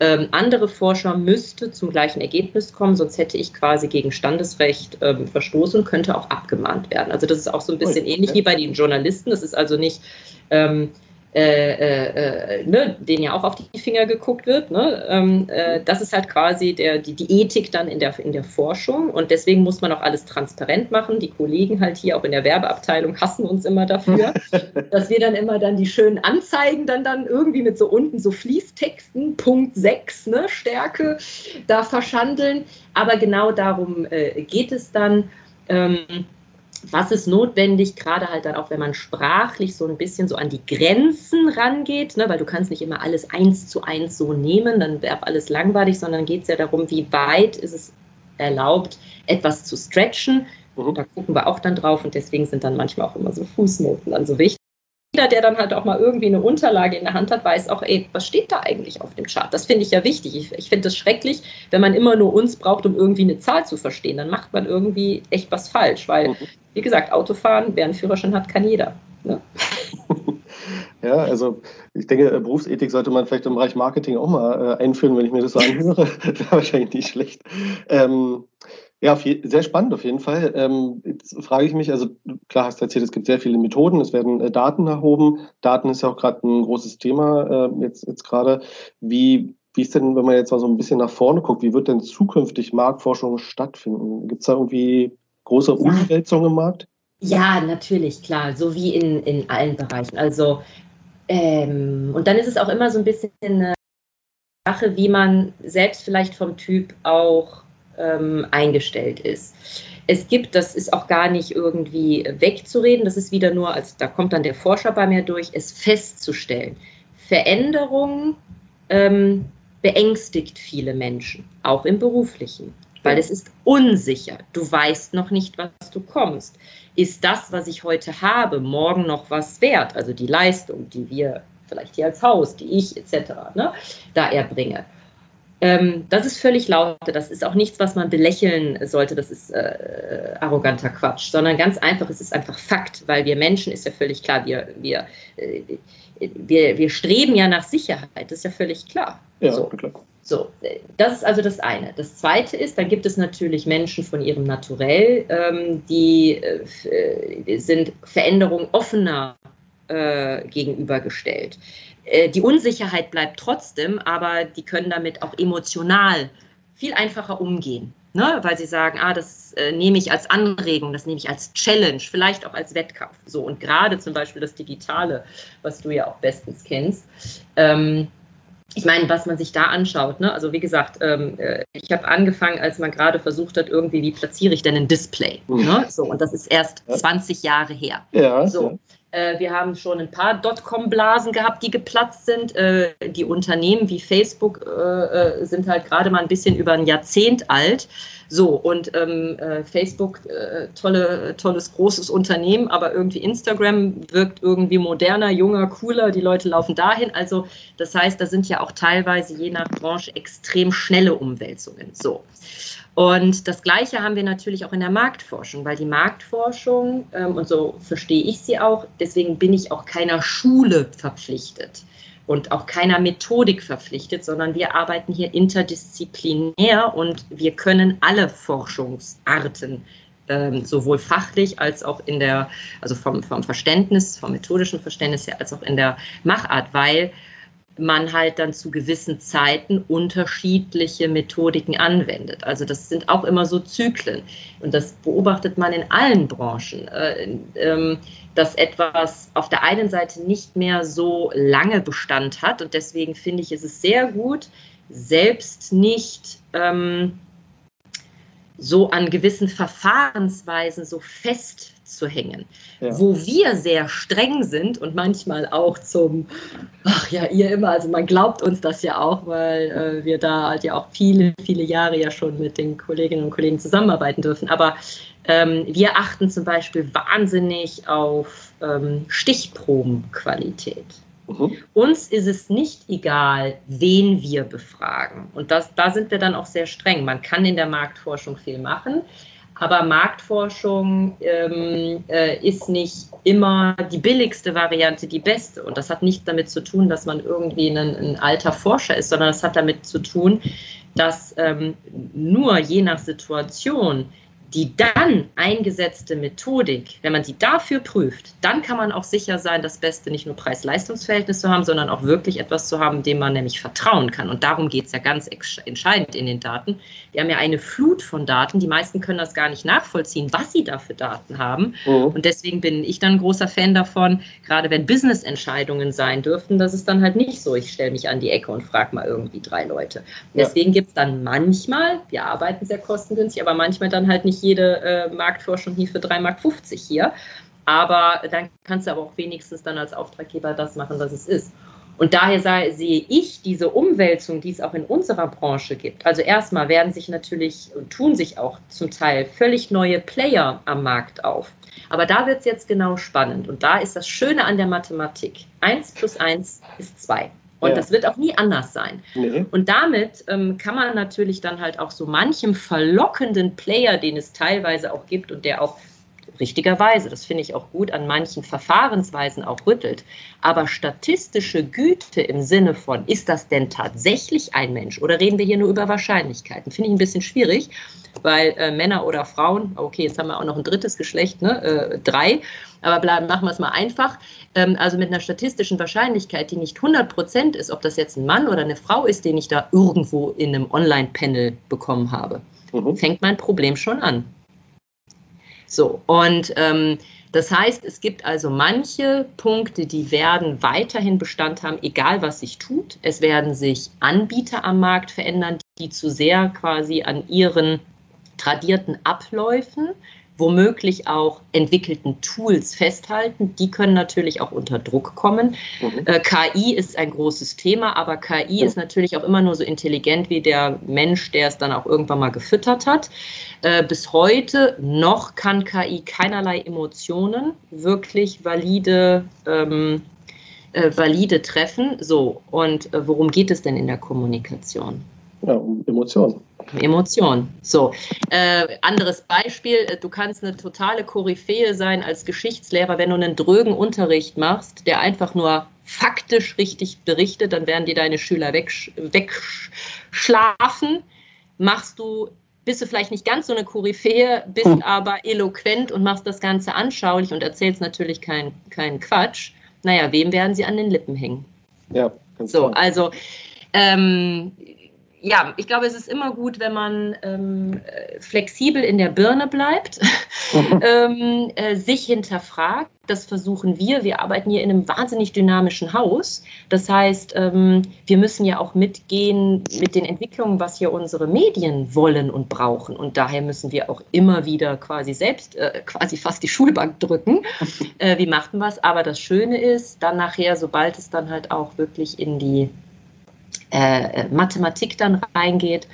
ähm, andere Forscher müsste zum gleichen Ergebnis kommen, sonst hätte ich quasi gegen Standesrecht ähm, verstoßen und könnte auch abgemahnt werden. Also das ist auch so ein bisschen okay. ähnlich wie bei den Journalisten. Das ist also nicht ähm, äh, äh, äh, ne, denen ja auch auf die Finger geguckt wird. Ne? Ähm, äh, das ist halt quasi der, die, die Ethik dann in der, in der Forschung und deswegen muss man auch alles transparent machen. Die Kollegen halt hier auch in der Werbeabteilung hassen uns immer dafür, dass wir dann immer dann die schönen Anzeigen dann, dann irgendwie mit so unten so Fließtexten, Punkt 6, ne, Stärke, da verschandeln. Aber genau darum äh, geht es dann. Ähm, was ist notwendig, gerade halt dann auch, wenn man sprachlich so ein bisschen so an die Grenzen rangeht, ne, weil du kannst nicht immer alles eins zu eins so nehmen, dann wäre alles langweilig, sondern geht es ja darum, wie weit ist es erlaubt, etwas zu stretchen. Mhm. Da gucken wir auch dann drauf und deswegen sind dann manchmal auch immer so Fußnoten dann so wichtig jeder, der dann halt auch mal irgendwie eine Unterlage in der Hand hat, weiß auch, ey, was steht da eigentlich auf dem Chart? Das finde ich ja wichtig. Ich, ich finde es schrecklich, wenn man immer nur uns braucht, um irgendwie eine Zahl zu verstehen. Dann macht man irgendwie echt was falsch, weil, mhm. wie gesagt, Autofahren, wer einen Führerschein hat, kann jeder. Ne? Ja, also ich denke, äh, Berufsethik sollte man vielleicht im Bereich Marketing auch mal äh, einführen, wenn ich mir das so anhöre. Wäre wahrscheinlich nicht schlecht. Ähm, ja, sehr spannend auf jeden Fall. Ähm, jetzt frage ich mich, also klar hast du erzählt, es gibt sehr viele Methoden, es werden äh, Daten erhoben. Daten ist ja auch gerade ein großes Thema äh, jetzt, jetzt gerade. Wie, wie ist denn, wenn man jetzt mal so ein bisschen nach vorne guckt, wie wird denn zukünftig Marktforschung stattfinden? Gibt es da irgendwie große Umwälzungen im Markt? Ja, natürlich, klar, so wie in, in allen Bereichen. Also, ähm, und dann ist es auch immer so ein bisschen eine Sache, wie man selbst vielleicht vom Typ auch ähm, eingestellt ist. Es gibt, das ist auch gar nicht irgendwie wegzureden, das ist wieder nur, als da kommt dann der Forscher bei mir durch, es festzustellen. Veränderung ähm, beängstigt viele Menschen, auch im beruflichen, weil es ist unsicher. Du weißt noch nicht, was du kommst. Ist das, was ich heute habe, morgen noch was wert? Also die Leistung, die wir vielleicht hier als Haus, die ich etc. Ne, da erbringe. Ähm, das ist völlig laute. Das ist auch nichts, was man belächeln sollte. Das ist äh, arroganter Quatsch, sondern ganz einfach, es ist einfach Fakt, weil wir Menschen, ist ja völlig klar, wir, wir, äh, wir, wir streben ja nach Sicherheit, das ist ja völlig klar. Ja, so. klar. So, das ist also das eine. Das zweite ist, dann gibt es natürlich Menschen von ihrem Naturell, ähm, die äh, sind Veränderungen offener äh, gegenübergestellt. Äh, die Unsicherheit bleibt trotzdem, aber die können damit auch emotional viel einfacher umgehen. Ne? Weil sie sagen, ah, das äh, nehme ich als Anregung, das nehme ich als Challenge, vielleicht auch als Wettkampf. So, und gerade zum Beispiel das Digitale, was du ja auch bestens kennst. Ähm, ich meine, was man sich da anschaut, ne? also wie gesagt, ähm, äh, ich habe angefangen, als man gerade versucht hat, irgendwie, wie platziere ich denn ein Display? Mhm. Ne? So, und das ist erst 20 Jahre her. Ja, so. Äh, wir haben schon ein paar Dotcom-Blasen gehabt, die geplatzt sind. Äh, die Unternehmen wie Facebook äh, sind halt gerade mal ein bisschen über ein Jahrzehnt alt. So, und ähm, Facebook, tolle, tolles, großes Unternehmen, aber irgendwie Instagram wirkt irgendwie moderner, junger, cooler. Die Leute laufen dahin. Also, das heißt, da sind ja auch teilweise je nach Branche extrem schnelle Umwälzungen. So. Und das Gleiche haben wir natürlich auch in der Marktforschung, weil die Marktforschung, ähm, und so verstehe ich sie auch, deswegen bin ich auch keiner Schule verpflichtet und auch keiner Methodik verpflichtet, sondern wir arbeiten hier interdisziplinär und wir können alle Forschungsarten ähm, sowohl fachlich als auch in der, also vom, vom Verständnis, vom methodischen Verständnis her, als auch in der Machart, weil man halt dann zu gewissen Zeiten unterschiedliche Methodiken anwendet. Also das sind auch immer so Zyklen. Und das beobachtet man in allen Branchen, äh, äh, dass etwas auf der einen Seite nicht mehr so lange Bestand hat. Und deswegen finde ich, ist es sehr gut, selbst nicht ähm, so an gewissen Verfahrensweisen so festzuhängen. Ja. Wo wir sehr streng sind und manchmal auch zum, ach ja, ihr immer, also man glaubt uns das ja auch, weil äh, wir da halt ja auch viele, viele Jahre ja schon mit den Kolleginnen und Kollegen zusammenarbeiten dürfen. Aber ähm, wir achten zum Beispiel wahnsinnig auf ähm, Stichprobenqualität. Mhm. Uns ist es nicht egal, wen wir befragen. Und das, da sind wir dann auch sehr streng. Man kann in der Marktforschung viel machen, aber Marktforschung ähm, äh, ist nicht immer die billigste Variante, die beste. Und das hat nichts damit zu tun, dass man irgendwie ein, ein alter Forscher ist, sondern es hat damit zu tun, dass ähm, nur je nach Situation die dann eingesetzte Methodik, wenn man sie dafür prüft, dann kann man auch sicher sein, das Beste nicht nur Preis-Leistungs-Verhältnis zu haben, sondern auch wirklich etwas zu haben, dem man nämlich vertrauen kann. Und darum geht es ja ganz entscheidend in den Daten. Wir haben ja eine Flut von Daten. Die meisten können das gar nicht nachvollziehen, was sie da für Daten haben. Mhm. Und deswegen bin ich dann ein großer Fan davon, gerade wenn Business-Entscheidungen sein dürften, dass es dann halt nicht so, ich stelle mich an die Ecke und frage mal irgendwie drei Leute. Deswegen ja. gibt es dann manchmal, wir arbeiten sehr kostengünstig, aber manchmal dann halt nicht jede äh, Marktforschung hier für 3,50 Mark hier. Aber dann kannst du aber auch wenigstens dann als Auftraggeber das machen, was es ist. Und daher sei, sehe ich diese Umwälzung, die es auch in unserer Branche gibt. Also erstmal werden sich natürlich und tun sich auch zum Teil völlig neue Player am Markt auf. Aber da wird es jetzt genau spannend. Und da ist das Schöne an der Mathematik. Eins plus eins ist zwei. Und ja. das wird auch nie anders sein. Nee. Und damit ähm, kann man natürlich dann halt auch so manchem verlockenden Player, den es teilweise auch gibt und der auch richtigerweise, das finde ich auch gut, an manchen Verfahrensweisen auch rüttelt. Aber statistische Güte im Sinne von, ist das denn tatsächlich ein Mensch oder reden wir hier nur über Wahrscheinlichkeiten, finde ich ein bisschen schwierig, weil äh, Männer oder Frauen, okay, jetzt haben wir auch noch ein drittes Geschlecht, ne, äh, drei, aber bleiben, machen wir es mal einfach. Ähm, also mit einer statistischen Wahrscheinlichkeit, die nicht 100 Prozent ist, ob das jetzt ein Mann oder eine Frau ist, den ich da irgendwo in einem Online-Panel bekommen habe, mhm. fängt mein Problem schon an. So, und ähm, das heißt, es gibt also manche Punkte, die werden weiterhin Bestand haben, egal was sich tut. Es werden sich Anbieter am Markt verändern, die zu sehr quasi an ihren tradierten Abläufen womöglich auch entwickelten Tools festhalten. Die können natürlich auch unter Druck kommen. Mhm. Äh, KI ist ein großes Thema, aber KI mhm. ist natürlich auch immer nur so intelligent wie der Mensch, der es dann auch irgendwann mal gefüttert hat. Äh, bis heute noch kann KI keinerlei Emotionen wirklich valide ähm, äh, valide treffen. So, und äh, worum geht es denn in der Kommunikation? Ja, um Emotionen. Emotionen. So, äh, anderes Beispiel, äh, du kannst eine totale Koryphäe sein als Geschichtslehrer, wenn du einen drögen Unterricht machst, der einfach nur faktisch richtig berichtet, dann werden dir deine Schüler wegsch wegschlafen. Machst du, bist du vielleicht nicht ganz so eine Koryphäe, bist hm. aber eloquent und machst das Ganze anschaulich und erzählst natürlich keinen kein Quatsch. Naja, wem werden sie an den Lippen hängen? Ja, ganz so, klar. also ähm, ja, ich glaube, es ist immer gut, wenn man ähm, flexibel in der Birne bleibt, mhm. ähm, äh, sich hinterfragt. Das versuchen wir. Wir arbeiten hier in einem wahnsinnig dynamischen Haus. Das heißt, ähm, wir müssen ja auch mitgehen mit den Entwicklungen, was hier unsere Medien wollen und brauchen. Und daher müssen wir auch immer wieder quasi selbst, äh, quasi fast die Schulbank drücken. äh, wie macht man was? Aber das Schöne ist, dann nachher, sobald es dann halt auch wirklich in die äh, Mathematik dann reingeht.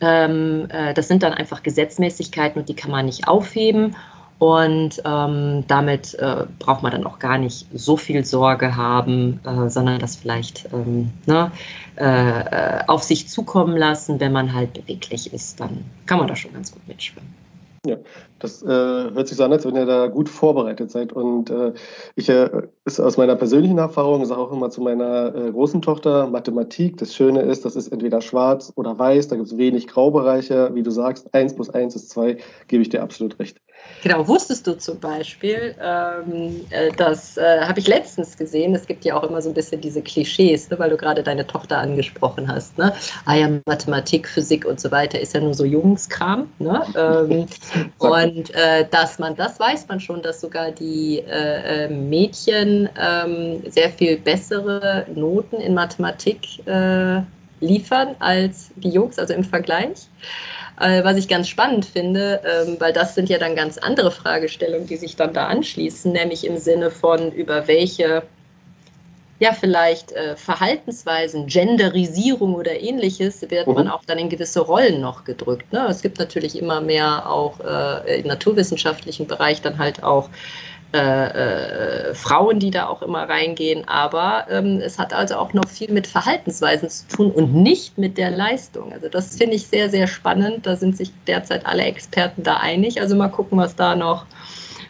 Ähm, äh, das sind dann einfach Gesetzmäßigkeiten und die kann man nicht aufheben. Und ähm, damit äh, braucht man dann auch gar nicht so viel Sorge haben, äh, sondern das vielleicht ähm, ne, äh, äh auf sich zukommen lassen. Wenn man halt beweglich ist, dann kann man da schon ganz gut mitschwimmen. Ja, das äh, hört sich so an, als wenn ihr da gut vorbereitet seid. Und äh, ich äh, ist aus meiner persönlichen Erfahrung, sage auch immer zu meiner äh, großen Tochter, Mathematik, das Schöne ist, das ist entweder schwarz oder weiß, da gibt es wenig Graubereiche. Wie du sagst, 1 plus 1 ist 2, gebe ich dir absolut recht. Genau, wusstest du zum Beispiel, ähm, äh, das äh, habe ich letztens gesehen, es gibt ja auch immer so ein bisschen diese Klischees, ne, weil du gerade deine Tochter angesprochen hast. Ne? Ah ja, Mathematik, Physik und so weiter ist ja nur so Jungskram. Ne? Ähm, und äh, dass man, das weiß man schon, dass sogar die äh, äh, Mädchen ähm, sehr viel bessere Noten in Mathematik äh, liefern als die Jungs, also im Vergleich. Äh, was ich ganz spannend finde, ähm, weil das sind ja dann ganz andere Fragestellungen, die sich dann da anschließen, nämlich im Sinne von, über welche ja, vielleicht äh, Verhaltensweisen, Genderisierung oder ähnliches, wird mhm. man auch dann in gewisse Rollen noch gedrückt. Ne? Es gibt natürlich immer mehr auch äh, im naturwissenschaftlichen Bereich dann halt auch äh, äh, Frauen, die da auch immer reingehen. Aber ähm, es hat also auch noch viel mit Verhaltensweisen zu tun und nicht mit der Leistung. Also das finde ich sehr, sehr spannend. Da sind sich derzeit alle Experten da einig. Also mal gucken, was da noch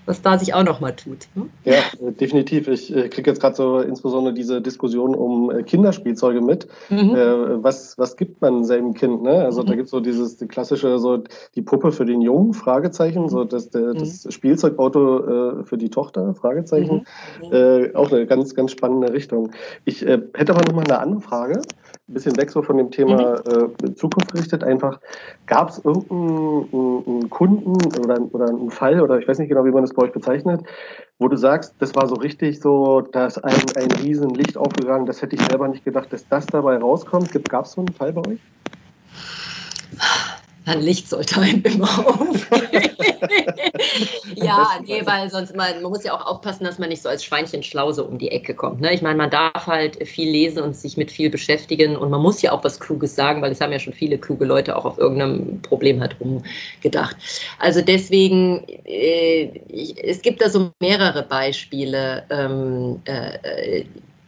was da sich auch noch mal tut. Hm? Ja, äh, definitiv. Ich äh, kriege jetzt gerade so insbesondere diese Diskussion um äh, Kinderspielzeuge mit. Mhm. Äh, was, was gibt man seinem Kind? Ne? Also mhm. da gibt es so dieses die klassische, so die Puppe für den Jungen, Fragezeichen, so das, der, mhm. das Spielzeugauto äh, für die Tochter, Fragezeichen. Mhm. Äh, auch eine ganz, ganz spannende Richtung. Ich hätte aber noch mal eine andere Frage bisschen weg so von dem Thema mhm. äh, Zukunft gerichtet. Einfach, gab es irgendeinen Kunden oder, oder einen Fall, oder ich weiß nicht genau, wie man das bei euch bezeichnet, wo du sagst, das war so richtig so, da ist ein, ein riesen Licht aufgegangen, das hätte ich selber nicht gedacht, dass das dabei rauskommt. Gab es so einen Fall bei euch? Ein Licht sollte einem immer aufgehen. ja, nee, weil sonst man, man muss ja auch aufpassen, dass man nicht so als Schweinchen schlau so um die Ecke kommt. Ne? Ich meine, man darf halt viel lesen und sich mit viel beschäftigen und man muss ja auch was Kluges sagen, weil es haben ja schon viele kluge Leute auch auf irgendeinem Problem halt rumgedacht. Also deswegen, äh, ich, es gibt da so mehrere Beispiele, ähm, äh,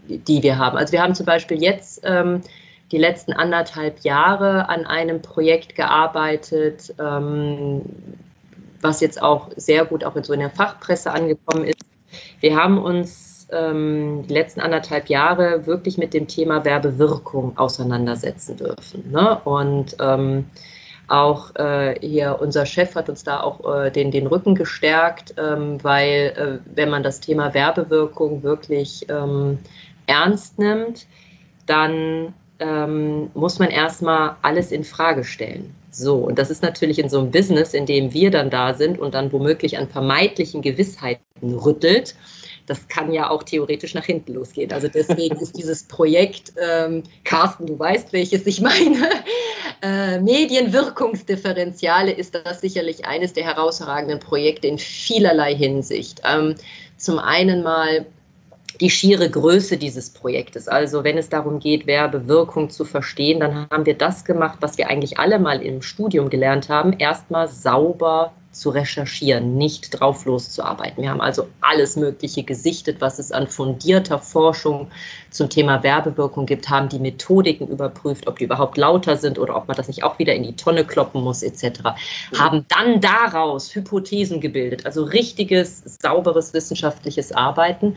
die wir haben. Also wir haben zum Beispiel jetzt ähm, die letzten anderthalb Jahre an einem Projekt gearbeitet, ähm, was jetzt auch sehr gut auch in so in der Fachpresse angekommen ist. Wir haben uns ähm, die letzten anderthalb Jahre wirklich mit dem Thema Werbewirkung auseinandersetzen dürfen. Ne? Und ähm, auch äh, hier unser Chef hat uns da auch äh, den, den Rücken gestärkt, ähm, weil äh, wenn man das Thema Werbewirkung wirklich ähm, ernst nimmt, dann ähm, muss man erstmal alles in Frage stellen. So, und das ist natürlich in so einem Business, in dem wir dann da sind und dann womöglich an vermeintlichen Gewissheiten rüttelt. Das kann ja auch theoretisch nach hinten losgehen. Also deswegen ist dieses Projekt, ähm, Carsten, du weißt, welches ich meine, äh, Medienwirkungsdifferenziale ist das sicherlich eines der herausragenden Projekte in vielerlei Hinsicht. Ähm, zum einen mal die schiere Größe dieses Projektes. Also wenn es darum geht, Werbewirkung zu verstehen, dann haben wir das gemacht, was wir eigentlich alle mal im Studium gelernt haben, erstmal sauber zu recherchieren, nicht drauf loszuarbeiten. Wir haben also alles Mögliche gesichtet, was es an fundierter Forschung zum Thema Werbewirkung gibt, haben die Methodiken überprüft, ob die überhaupt lauter sind oder ob man das nicht auch wieder in die Tonne kloppen muss, etc. Mhm. Haben dann daraus Hypothesen gebildet, also richtiges, sauberes wissenschaftliches Arbeiten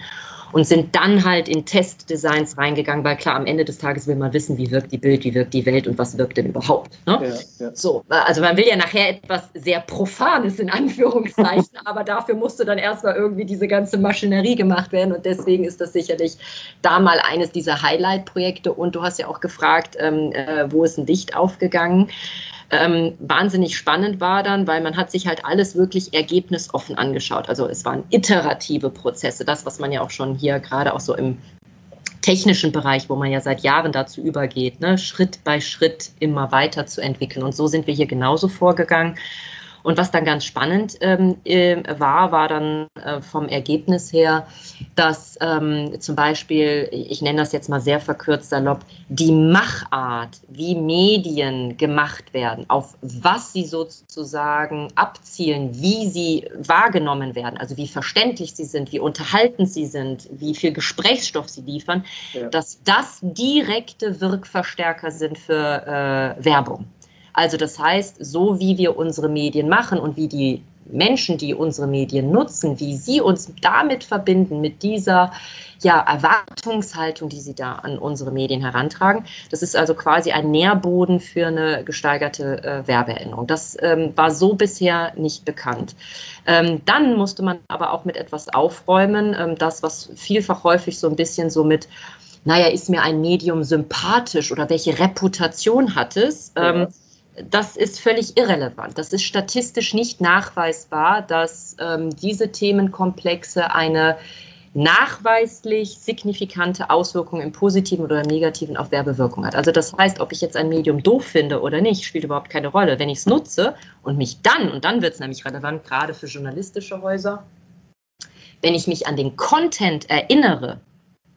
und sind dann halt in Testdesigns reingegangen, weil klar, am Ende des Tages will man wissen, wie wirkt die Bild, wie wirkt die Welt und was wirkt denn überhaupt. Ne? Ja, ja. So, also man will ja nachher etwas sehr Profanes in Anführungszeichen, aber dafür musste dann erstmal irgendwie diese ganze Maschinerie gemacht werden und deswegen ist das sicherlich da mal eines dieser Highlight-Projekte und du hast ja auch gefragt, ähm, äh, wo ist ein Licht aufgegangen? Ähm, wahnsinnig spannend war dann, weil man hat sich halt alles wirklich ergebnisoffen angeschaut. Also es waren iterative Prozesse, das, was man ja auch schon hier gerade auch so im technischen Bereich, wo man ja seit Jahren dazu übergeht, ne, Schritt bei Schritt immer weiter zu entwickeln. Und so sind wir hier genauso vorgegangen. Und was dann ganz spannend ähm, äh, war, war dann äh, vom Ergebnis her, dass ähm, zum Beispiel, ich nenne das jetzt mal sehr verkürzt salopp, die Machart, wie Medien gemacht werden, auf was sie sozusagen abzielen, wie sie wahrgenommen werden, also wie verständlich sie sind, wie unterhaltend sie sind, wie viel Gesprächsstoff sie liefern, ja. dass das direkte Wirkverstärker sind für äh, Werbung. Also das heißt, so wie wir unsere Medien machen und wie die Menschen, die unsere Medien nutzen, wie sie uns damit verbinden, mit dieser ja, Erwartungshaltung, die sie da an unsere Medien herantragen. Das ist also quasi ein Nährboden für eine gesteigerte äh, Werbeerinnerung. Das ähm, war so bisher nicht bekannt. Ähm, dann musste man aber auch mit etwas aufräumen, ähm, das, was vielfach häufig so ein bisschen so mit naja, ist mir ein Medium sympathisch oder welche Reputation hat es? Ja. Ähm, das ist völlig irrelevant. Das ist statistisch nicht nachweisbar, dass ähm, diese Themenkomplexe eine nachweislich signifikante Auswirkung im positiven oder im negativen auf Werbewirkung hat. Also das heißt, ob ich jetzt ein Medium doof finde oder nicht, spielt überhaupt keine Rolle. Wenn ich es nutze und mich dann, und dann wird es nämlich relevant, gerade für journalistische Häuser, wenn ich mich an den Content erinnere,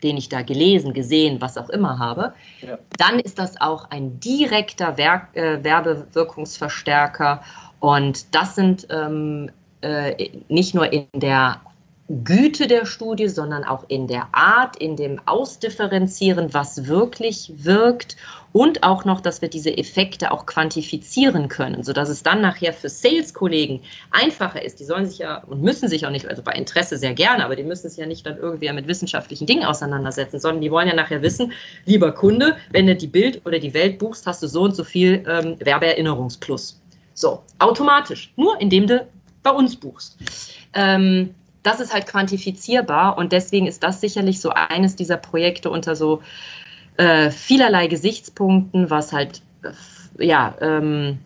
den ich da gelesen, gesehen, was auch immer habe, ja. dann ist das auch ein direkter Werk, äh, Werbewirkungsverstärker. Und das sind ähm, äh, nicht nur in der Güte der Studie, sondern auch in der Art, in dem Ausdifferenzieren, was wirklich wirkt und auch noch, dass wir diese Effekte auch quantifizieren können, sodass es dann nachher für Sales-Kollegen einfacher ist. Die sollen sich ja und müssen sich auch nicht, also bei Interesse sehr gerne, aber die müssen sich ja nicht dann irgendwie mit wissenschaftlichen Dingen auseinandersetzen, sondern die wollen ja nachher wissen, lieber Kunde, wenn du die Bild oder die Welt buchst, hast du so und so viel ähm, Werbeerinnerungsplus. So, automatisch, nur indem du bei uns buchst. Ähm, das ist halt quantifizierbar und deswegen ist das sicherlich so eines dieser Projekte unter so äh, vielerlei Gesichtspunkten, was halt äh, ja ähm,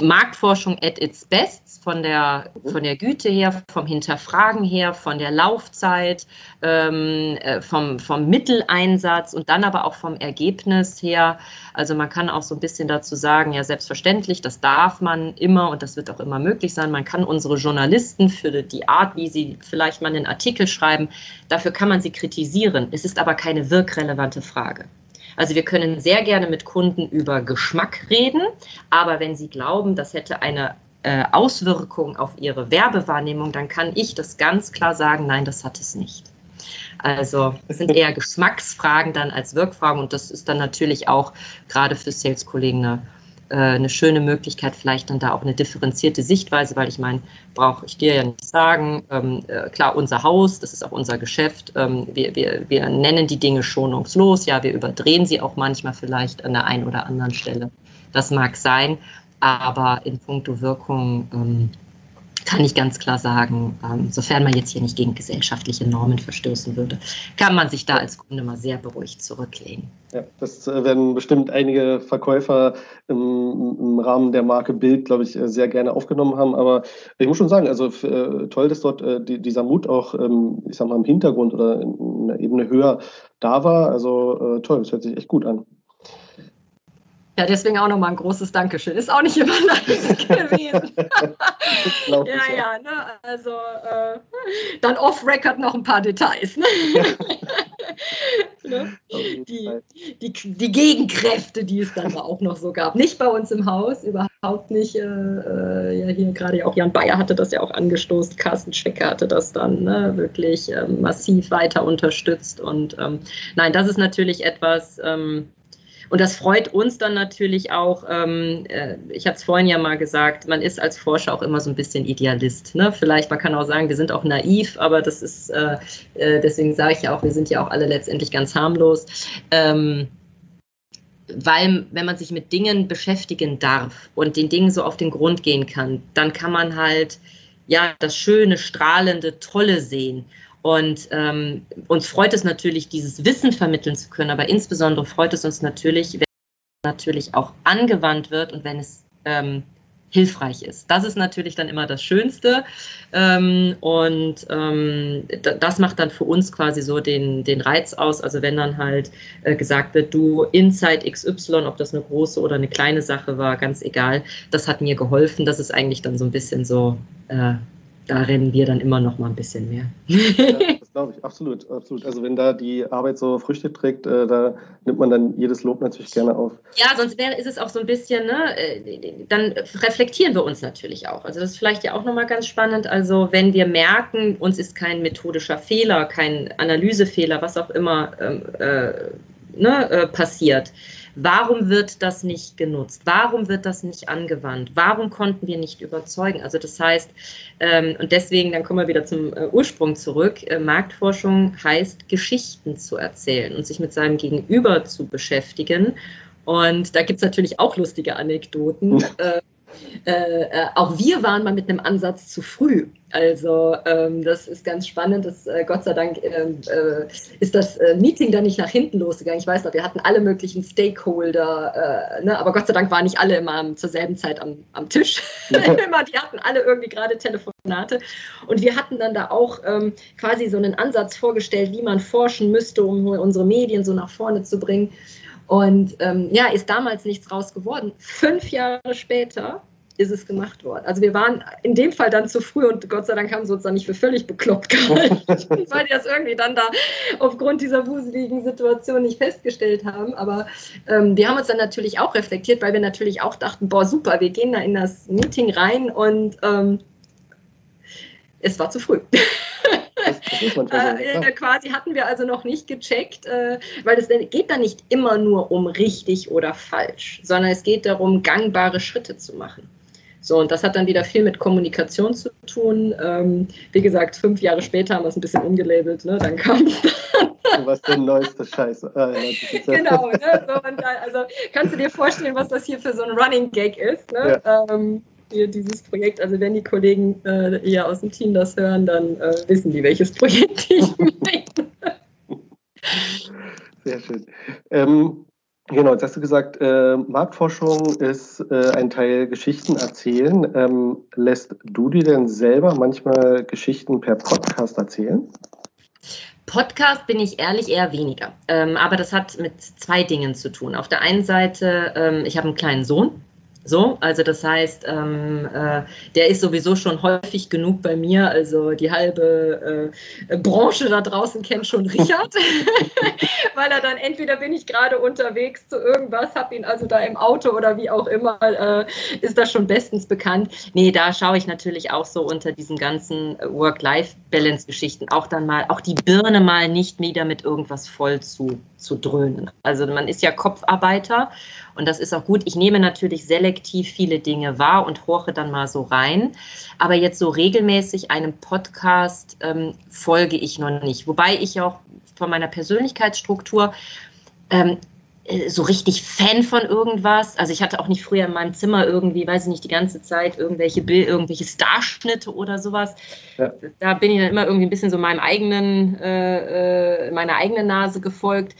Marktforschung at its best, von der, von der Güte her, vom Hinterfragen her, von der Laufzeit, ähm, äh, vom, vom Mitteleinsatz und dann aber auch vom Ergebnis her. Also man kann auch so ein bisschen dazu sagen, ja selbstverständlich, das darf man immer und das wird auch immer möglich sein. Man kann unsere Journalisten für die Art, wie sie vielleicht mal einen Artikel schreiben, dafür kann man sie kritisieren. Es ist aber keine wirkrelevante Frage. Also wir können sehr gerne mit Kunden über Geschmack reden, aber wenn sie glauben, das hätte eine äh, Auswirkung auf ihre Werbewahrnehmung, dann kann ich das ganz klar sagen, nein, das hat es nicht. Also es sind eher Geschmacksfragen dann als Wirkfragen und das ist dann natürlich auch gerade für Sales-Kollegen eine äh, eine schöne Möglichkeit, vielleicht dann da auch eine differenzierte Sichtweise, weil ich meine, brauche ich dir ja nicht sagen, ähm, äh, klar, unser Haus, das ist auch unser Geschäft, ähm, wir, wir, wir nennen die Dinge schonungslos, ja, wir überdrehen sie auch manchmal vielleicht an der einen oder anderen Stelle. Das mag sein, aber in puncto Wirkung ähm, kann ich ganz klar sagen, ähm, sofern man jetzt hier nicht gegen gesellschaftliche Normen verstößen würde, kann man sich da als Kunde mal sehr beruhigt zurücklegen. Ja, das äh, werden bestimmt einige Verkäufer im, im Rahmen der Marke Bild, glaube ich, äh, sehr gerne aufgenommen haben. Aber ich muss schon sagen, also äh, toll, dass dort die, dieser Mut auch, ähm, ich sag mal, im Hintergrund oder in einer Ebene höher da war. Also toll, das hört sich echt gut an. Ja, deswegen auch nochmal ein großes Dankeschön. Ist auch nicht immer leicht gewesen. ja, ja, ne? also äh, dann off-Record noch ein paar Details. Ne? ne? Die, die, die, Gegenkräfte, die es dann auch noch so gab. Nicht bei uns im Haus, überhaupt nicht. Äh, äh ja, hier gerade auch Jan Bayer hatte das ja auch angestoßen, Carsten Schwecker hatte das dann ne, wirklich ähm, massiv weiter unterstützt. Und ähm, nein, das ist natürlich etwas, ähm, und das freut uns dann natürlich auch. Ähm, äh, ich hatte es vorhin ja mal gesagt, man ist als Forscher auch immer so ein bisschen Idealist. Ne? Vielleicht, man kann auch sagen, wir sind auch naiv, aber das ist, äh, äh, deswegen sage ich ja auch, wir sind ja auch alle letztendlich ganz harmlos. Ähm, weil wenn man sich mit Dingen beschäftigen darf und den Dingen so auf den Grund gehen kann, dann kann man halt ja das schöne, strahlende, tolle sehen. Und ähm, uns freut es natürlich, dieses Wissen vermitteln zu können, aber insbesondere freut es uns natürlich, wenn es natürlich auch angewandt wird und wenn es ähm, hilfreich ist. Das ist natürlich dann immer das Schönste. Ähm, und ähm, das macht dann für uns quasi so den, den Reiz aus. Also wenn dann halt äh, gesagt wird, du Inside XY, ob das eine große oder eine kleine Sache war, ganz egal, das hat mir geholfen. Das ist eigentlich dann so ein bisschen so äh, da rennen wir dann immer noch mal ein bisschen mehr. ja, das glaube ich, absolut, absolut. Also wenn da die Arbeit so Früchte trägt, äh, da nimmt man dann jedes Lob natürlich gerne auf. Ja, sonst wäre, ist es auch so ein bisschen, ne, äh, dann reflektieren wir uns natürlich auch. Also das ist vielleicht ja auch nochmal ganz spannend. Also wenn wir merken, uns ist kein methodischer Fehler, kein Analysefehler, was auch immer ähm, äh, ne, äh, passiert, Warum wird das nicht genutzt? Warum wird das nicht angewandt? Warum konnten wir nicht überzeugen? Also das heißt, ähm, und deswegen, dann kommen wir wieder zum äh, Ursprung zurück, äh, Marktforschung heißt, Geschichten zu erzählen und sich mit seinem Gegenüber zu beschäftigen. Und da gibt es natürlich auch lustige Anekdoten. Äh, äh, äh, auch wir waren mal mit einem Ansatz zu früh. Also ähm, das ist ganz spannend. Das, äh, Gott sei Dank ähm, äh, ist das äh, Meeting dann nicht nach hinten losgegangen. Ich weiß noch, wir hatten alle möglichen Stakeholder, ne? aber Gott sei Dank waren nicht alle immer zur selben Zeit am, am Tisch. Ja. die hatten alle irgendwie gerade Telefonate. Und wir hatten dann da auch ähm, quasi so einen Ansatz vorgestellt, wie man forschen müsste, um unsere Medien so nach vorne zu bringen. Und ähm, ja, ist damals nichts raus geworden. Fünf Jahre später ist es gemacht worden. Also wir waren in dem Fall dann zu früh und Gott sei Dank haben sie uns dann nicht für völlig bekloppt gehalten, weil die das irgendwie dann da aufgrund dieser wuseligen Situation nicht festgestellt haben. Aber ähm, wir haben uns dann natürlich auch reflektiert, weil wir natürlich auch dachten, boah, super, wir gehen da in das Meeting rein und ähm, es war zu früh. äh, quasi hatten wir also noch nicht gecheckt, äh, weil es geht da nicht immer nur um richtig oder falsch, sondern es geht darum, gangbare Schritte zu machen. So, und das hat dann wieder viel mit Kommunikation zu tun. Ähm, wie gesagt, fünf Jahre später haben wir es ein bisschen umgelabelt, ne? dann kam es Was der neueste Scheiß. Ah, ja, genau, ne? so, und da, also kannst du dir vorstellen, was das hier für so ein Running Gag ist. Ne? Ja. Ähm, dieses Projekt. Also wenn die Kollegen äh, hier aus dem Team das hören, dann äh, wissen die, welches Projekt ich meine. Sehr schön. Ähm, genau, jetzt hast du gesagt, äh, Marktforschung ist äh, ein Teil Geschichten erzählen. Ähm, lässt du dir denn selber manchmal Geschichten per Podcast erzählen? Podcast bin ich ehrlich eher weniger. Ähm, aber das hat mit zwei Dingen zu tun. Auf der einen Seite, ähm, ich habe einen kleinen Sohn, so, also das heißt, ähm, äh, der ist sowieso schon häufig genug bei mir. Also die halbe äh, Branche da draußen kennt schon Richard, weil er dann entweder bin ich gerade unterwegs zu irgendwas, habe ihn also da im Auto oder wie auch immer, äh, ist das schon bestens bekannt. Nee, da schaue ich natürlich auch so unter diesen ganzen Work-Life-Balance-Geschichten auch dann mal, auch die Birne mal nicht wieder mit irgendwas voll zu, zu dröhnen. Also man ist ja Kopfarbeiter und das ist auch gut. Ich nehme natürlich selektiv viele Dinge wahr und horche dann mal so rein. Aber jetzt so regelmäßig einem Podcast ähm, folge ich noch nicht. Wobei ich auch von meiner Persönlichkeitsstruktur ähm, äh, so richtig Fan von irgendwas. Also ich hatte auch nicht früher in meinem Zimmer irgendwie, weiß ich nicht, die ganze Zeit irgendwelche Bild, irgendwelche Starschnitte oder sowas. Ja. Da bin ich dann immer irgendwie ein bisschen so meinem eigenen, äh, äh meiner eigenen Nase gefolgt.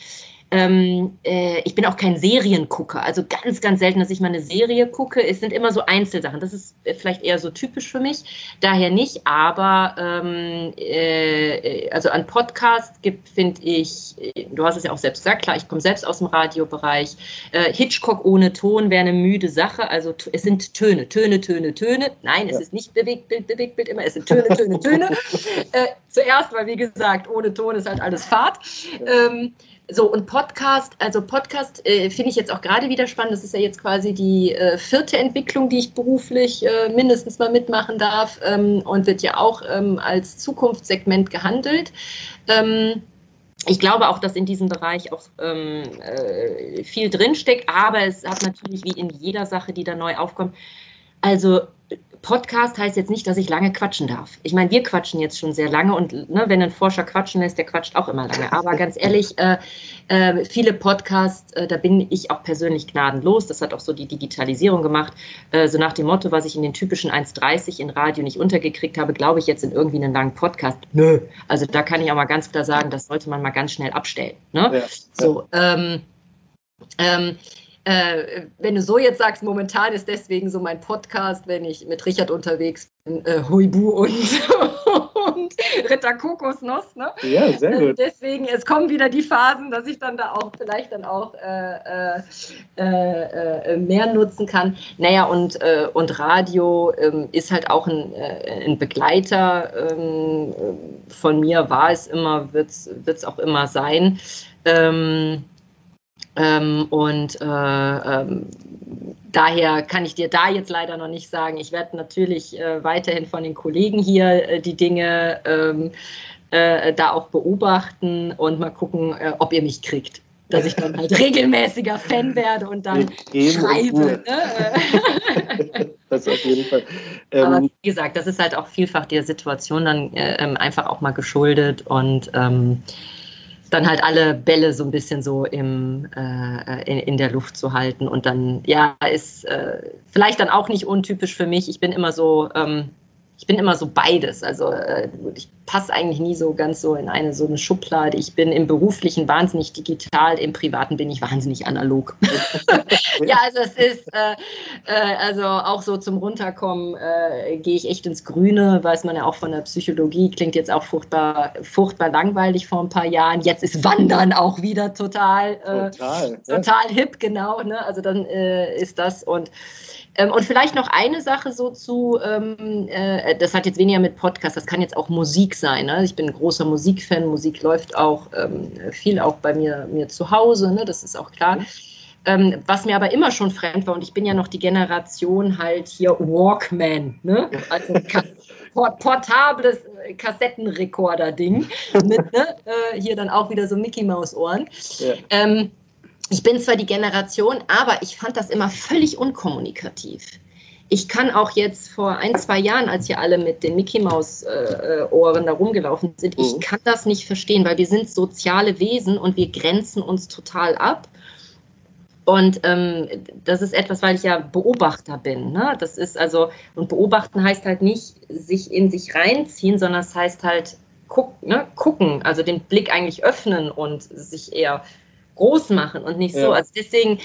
Ähm, äh, ich bin auch kein Seriengucker, also ganz, ganz selten, dass ich mal eine Serie gucke. Es sind immer so Einzelsachen. Das ist vielleicht eher so typisch für mich. Daher nicht, aber ähm, äh, also an Podcast gibt, finde ich, du hast es ja auch selbst gesagt, klar, ich komme selbst aus dem Radiobereich. Äh, Hitchcock ohne Ton wäre eine müde Sache. Also es sind Töne, Töne, Töne, Töne. Nein, es ja. ist nicht Bewegtbild, Bewegtbild immer, es sind Töne, Töne, Töne. äh, zuerst, weil wie gesagt, ohne Ton ist halt alles Fahrt. Ähm, so, und Podcast, also Podcast äh, finde ich jetzt auch gerade wieder spannend. Das ist ja jetzt quasi die äh, vierte Entwicklung, die ich beruflich äh, mindestens mal mitmachen darf ähm, und wird ja auch ähm, als Zukunftssegment gehandelt. Ähm, ich glaube auch, dass in diesem Bereich auch ähm, äh, viel drinsteckt, aber es hat natürlich wie in jeder Sache, die da neu aufkommt, also Podcast heißt jetzt nicht, dass ich lange quatschen darf. Ich meine, wir quatschen jetzt schon sehr lange und ne, wenn ein Forscher quatschen lässt, der quatscht auch immer lange. Aber ganz ehrlich, äh, äh, viele Podcasts, äh, da bin ich auch persönlich gnadenlos. Das hat auch so die Digitalisierung gemacht. Äh, so nach dem Motto, was ich in den typischen 1,30 in Radio nicht untergekriegt habe, glaube ich jetzt in irgendwie einen langen Podcast. Nö. Also da kann ich auch mal ganz klar sagen, das sollte man mal ganz schnell abstellen. Ne? Ja, so, Ähm, ähm, äh, wenn du so jetzt sagst, momentan ist deswegen so mein Podcast, wenn ich mit Richard unterwegs bin, äh, Huibu und, und Ritter Kokosnuss. Ne? Ja, sehr äh, gut. Deswegen, es kommen wieder die Phasen, dass ich dann da auch vielleicht dann auch äh, äh, äh mehr nutzen kann. Naja, und, und Radio ähm, ist halt auch ein, ein Begleiter ähm, von mir, war es immer, wird es auch immer sein. Ähm, ähm, und äh, ähm, daher kann ich dir da jetzt leider noch nicht sagen. Ich werde natürlich äh, weiterhin von den Kollegen hier äh, die Dinge ähm, äh, da auch beobachten und mal gucken, äh, ob ihr mich kriegt. Dass ich dann halt regelmäßiger Fan werde und dann schreibe. Ne? das auf jeden Fall. Ähm, Aber wie gesagt, das ist halt auch vielfach der Situation dann äh, ähm, einfach auch mal geschuldet und ähm, dann halt alle Bälle so ein bisschen so im, äh, in, in, der Luft zu halten. Und dann, ja, ist äh, vielleicht dann auch nicht untypisch für mich. Ich bin immer so, ähm, ich bin immer so beides. Also äh, ich passe eigentlich nie so ganz so in eine so eine Schublade. Ich bin im beruflichen wahnsinnig digital, im privaten bin ich wahnsinnig analog. ja, also es ist äh, äh, also auch so zum Runterkommen äh, gehe ich echt ins Grüne, weiß man ja auch von der Psychologie. Klingt jetzt auch furchtbar furchtbar langweilig vor ein paar Jahren. Jetzt ist Wandern auch wieder total äh, total, total hip, genau. Ne? Also dann äh, ist das und und vielleicht noch eine Sache so zu, ähm, äh, das hat jetzt weniger mit Podcast, das kann jetzt auch Musik sein. Ne? Ich bin ein großer Musikfan, Musik läuft auch ähm, viel auch bei mir, mir zu Hause, ne? das ist auch klar. Ähm, was mir aber immer schon fremd war, und ich bin ja noch die Generation halt hier Walkman, ne? also portables Kassettenrekorder-Ding mit ne? äh, hier dann auch wieder so Mickey Maus Ohren. Ja. Ähm, ich bin zwar die Generation, aber ich fand das immer völlig unkommunikativ. Ich kann auch jetzt vor ein, zwei Jahren, als hier alle mit den Mickey Maus äh, Ohren da rumgelaufen sind, mhm. ich kann das nicht verstehen, weil wir sind soziale Wesen und wir grenzen uns total ab. Und ähm, das ist etwas, weil ich ja Beobachter bin. Ne? Das ist also, und beobachten heißt halt nicht sich in sich reinziehen, sondern es heißt halt guck, ne? gucken, also den Blick eigentlich öffnen und sich eher groß machen und nicht ja. so. Also deswegen,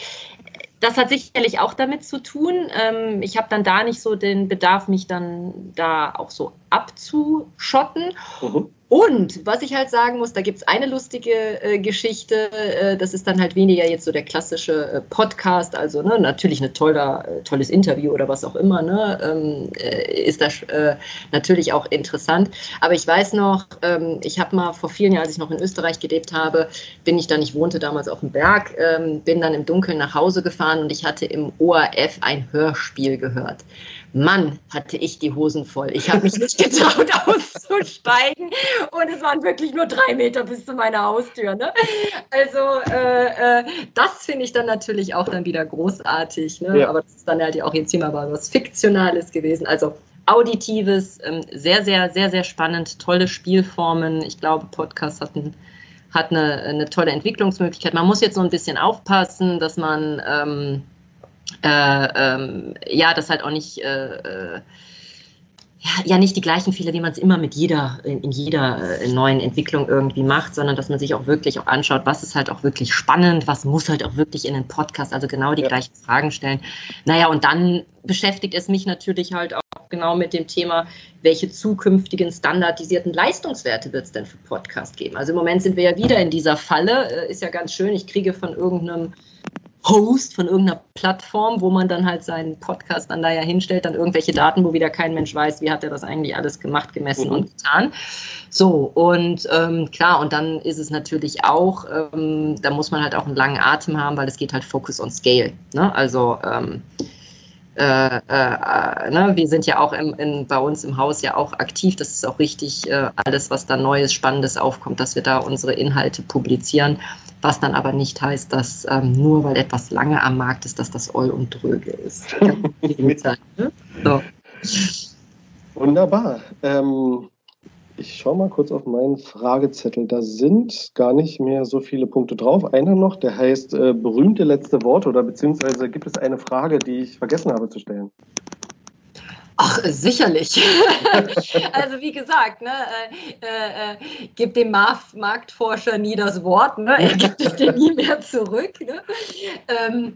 das hat sicherlich auch damit zu tun. Ähm, ich habe dann da nicht so den Bedarf, mich dann da auch so abzuschotten. Mhm. Und was ich halt sagen muss, da gibt es eine lustige äh, Geschichte, äh, das ist dann halt weniger jetzt so der klassische äh, Podcast, also ne, natürlich ein toller, äh, tolles Interview oder was auch immer, ne, ähm, äh, ist das äh, natürlich auch interessant. Aber ich weiß noch, ähm, ich habe mal vor vielen Jahren, als ich noch in Österreich gelebt habe, bin ich dann, ich wohnte damals auf dem Berg, ähm, bin dann im Dunkeln nach Hause gefahren und ich hatte im ORF ein Hörspiel gehört. Mann, hatte ich die Hosen voll. Ich habe mich nicht getraut, auszusteigen. Und es waren wirklich nur drei Meter bis zu meiner Haustür. Ne? Also äh, äh, das finde ich dann natürlich auch dann wieder großartig. Ne? Ja. Aber das ist dann halt auch jetzt hier mal was Fiktionales gewesen. Also Auditives, ähm, sehr, sehr, sehr, sehr spannend. Tolle Spielformen. Ich glaube, Podcast hat, ein, hat eine, eine tolle Entwicklungsmöglichkeit. Man muss jetzt so ein bisschen aufpassen, dass man... Ähm, äh, ähm, ja, das halt auch nicht, äh, äh, ja, nicht die gleichen Fehler, die man es immer mit jeder, in, jeder äh, neuen Entwicklung irgendwie macht, sondern dass man sich auch wirklich auch anschaut, was ist halt auch wirklich spannend, was muss halt auch wirklich in den Podcast, also genau die ja. gleichen Fragen stellen. Naja, und dann beschäftigt es mich natürlich halt auch genau mit dem Thema, welche zukünftigen standardisierten Leistungswerte wird es denn für Podcast geben? Also im Moment sind wir ja wieder in dieser Falle, äh, ist ja ganz schön, ich kriege von irgendeinem Host von irgendeiner Plattform, wo man dann halt seinen Podcast dann da ja hinstellt, dann irgendwelche Daten, wo wieder kein Mensch weiß, wie hat er das eigentlich alles gemacht, gemessen mhm. und getan. So, und ähm, klar, und dann ist es natürlich auch, ähm, da muss man halt auch einen langen Atem haben, weil es geht halt Focus on Scale. Ne? Also ähm, äh, äh, ne, wir sind ja auch im, in, bei uns im Haus ja auch aktiv. Das ist auch richtig, äh, alles, was da Neues, Spannendes aufkommt, dass wir da unsere Inhalte publizieren. Was dann aber nicht heißt, dass ähm, nur weil etwas lange am Markt ist, dass das Oll und Dröge ist. Ne? so. Wunderbar. Ähm, ich schaue mal kurz auf meinen Fragezettel. Da sind gar nicht mehr so viele Punkte drauf. Einer noch, der heißt äh, berühmte letzte Worte oder beziehungsweise gibt es eine Frage, die ich vergessen habe zu stellen? Ach, sicherlich. also wie gesagt, ne, äh, äh, äh, gibt dem Marktforscher nie das Wort, ne? er gibt es dir nie mehr zurück. Ne? Ähm,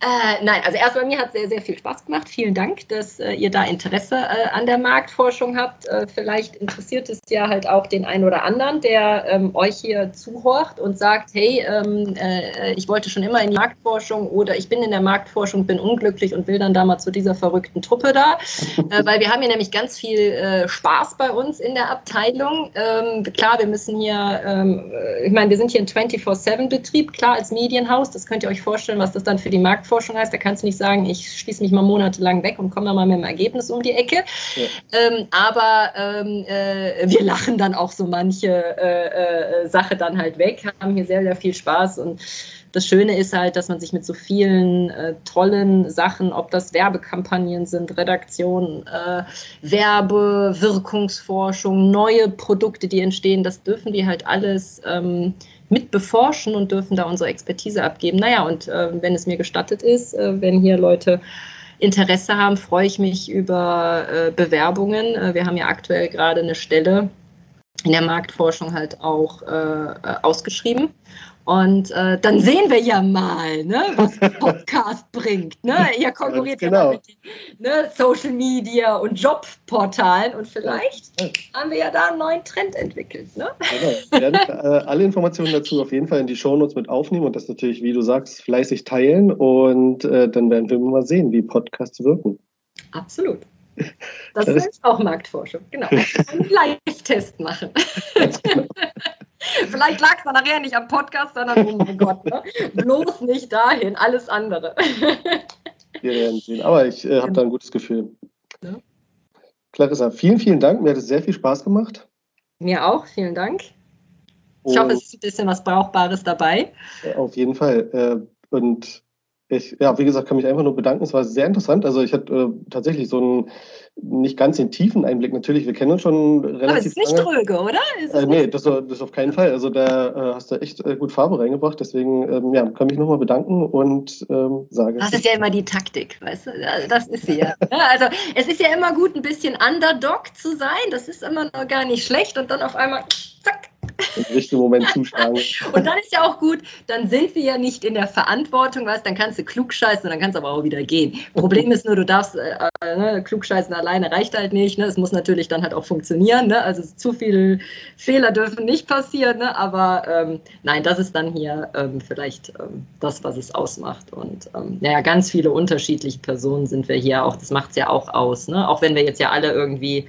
äh, nein, also erstmal mir hat es sehr, sehr viel Spaß gemacht. Vielen Dank, dass äh, ihr da Interesse äh, an der Marktforschung habt. vielleicht interessiert es ja halt auch den einen oder anderen, der ähm, euch hier zuhört und sagt, hey, ähm, ich wollte schon immer in die Marktforschung oder ich bin in der Marktforschung, bin unglücklich und will dann da mal zu dieser verrückten Truppe da äh, weil wir haben hier nämlich ganz viel äh, Spaß bei uns in der Abteilung. Ähm, klar, wir müssen hier, ähm, äh, ich meine, wir sind hier ein 24-7-Betrieb, klar, als Medienhaus. Das könnt ihr euch vorstellen, was das dann für die Marktforschung heißt. Da kannst du nicht sagen, ich schließe mich mal monatelang weg und komme dann mal mit dem Ergebnis um die Ecke. Ja. Ähm, aber ähm, äh, wir lachen dann auch so manche äh, äh, Sache dann halt weg, haben hier sehr, sehr viel Spaß und das Schöne ist halt, dass man sich mit so vielen äh, tollen Sachen, ob das Werbekampagnen sind, Redaktion, äh, Werbe, Wirkungsforschung, neue Produkte, die entstehen, das dürfen wir halt alles ähm, mit beforschen und dürfen da unsere Expertise abgeben. Naja, und äh, wenn es mir gestattet ist, äh, wenn hier Leute Interesse haben, freue ich mich über äh, Bewerbungen. Äh, wir haben ja aktuell gerade eine Stelle in der Marktforschung halt auch ausgeschrieben. Und äh, dann sehen wir ja mal, ne, was Podcast bringt. Ne? Ihr konkurriert genau. ja mit den ne, Social Media und Jobportalen und vielleicht ja. haben wir ja da einen neuen Trend entwickelt. Ne? Genau. Wir werden äh, alle Informationen dazu auf jeden Fall in die Shownotes mit aufnehmen und das natürlich, wie du sagst, fleißig teilen. Und äh, dann werden wir mal sehen, wie Podcasts wirken. Absolut. Das ist auch Marktforschung, genau. Einen Live-Test machen. Ganz genau. Vielleicht lag es dann nachher nicht am Podcast, sondern oh mein Gott, ne? bloß nicht dahin, alles andere. Wir werden sehen, aber ich äh, habe da ein gutes Gefühl. Ja. Clarissa, vielen, vielen Dank. Mir hat es sehr viel Spaß gemacht. Mir auch, vielen Dank. Ich hoffe, es ist ein bisschen was Brauchbares dabei. Auf jeden Fall. Äh, und ich, ja, wie gesagt, kann mich einfach nur bedanken. Es war sehr interessant. Also ich hatte äh, tatsächlich so einen nicht ganz den tiefen Einblick. Natürlich, wir kennen uns schon relativ Aber es ist nicht lange. dröge, oder? Ist äh, nee, das, das auf keinen Fall. Also da äh, hast du echt äh, gut Farbe reingebracht. Deswegen ähm, ja, kann mich nochmal bedanken und ähm, sage. Das ist ja immer die Taktik, weißt du? Das ist sie ja. also es ist ja immer gut, ein bisschen Underdog zu sein. Das ist immer noch gar nicht schlecht. Und dann auf einmal, zack, im richtigen Moment zuschlagen. und dann ist ja auch gut, dann sind wir ja nicht in der Verantwortung, weißt dann kannst du klugscheißen und dann kannst du aber auch wieder gehen. Problem ist nur, du darfst, äh, äh, ne, klugscheißen alleine reicht halt nicht, ne? es muss natürlich dann halt auch funktionieren, ne? also zu viele Fehler dürfen nicht passieren, ne? aber ähm, nein, das ist dann hier ähm, vielleicht ähm, das, was es ausmacht und ähm, naja, ganz viele unterschiedliche Personen sind wir hier auch, das macht es ja auch aus, ne? auch wenn wir jetzt ja alle irgendwie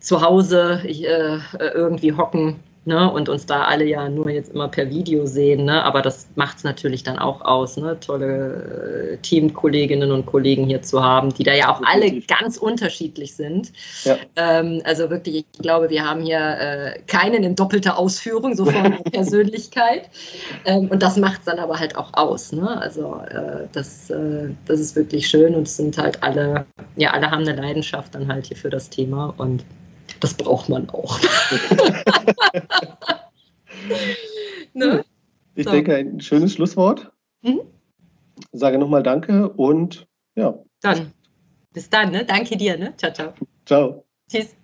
zu Hause äh, irgendwie hocken, Ne, und uns da alle ja nur jetzt immer per Video sehen, ne, aber das macht es natürlich dann auch aus, ne, tolle äh, Teamkolleginnen und Kollegen hier zu haben, die da ja auch alle ganz unterschiedlich sind. Ja. Ähm, also wirklich, ich glaube, wir haben hier äh, keinen in doppelter Ausführung, so von Persönlichkeit. Ähm, und das macht es dann aber halt auch aus. Ne? Also äh, das, äh, das ist wirklich schön und es sind halt alle, ja, alle haben eine Leidenschaft dann halt hier für das Thema und das braucht man auch. ne? Ich so. denke, ein schönes Schlusswort. Mhm. Sage nochmal Danke und ja. Dann. Bis dann, ne? Danke dir, ne? Ciao, ciao. Ciao. Tschüss.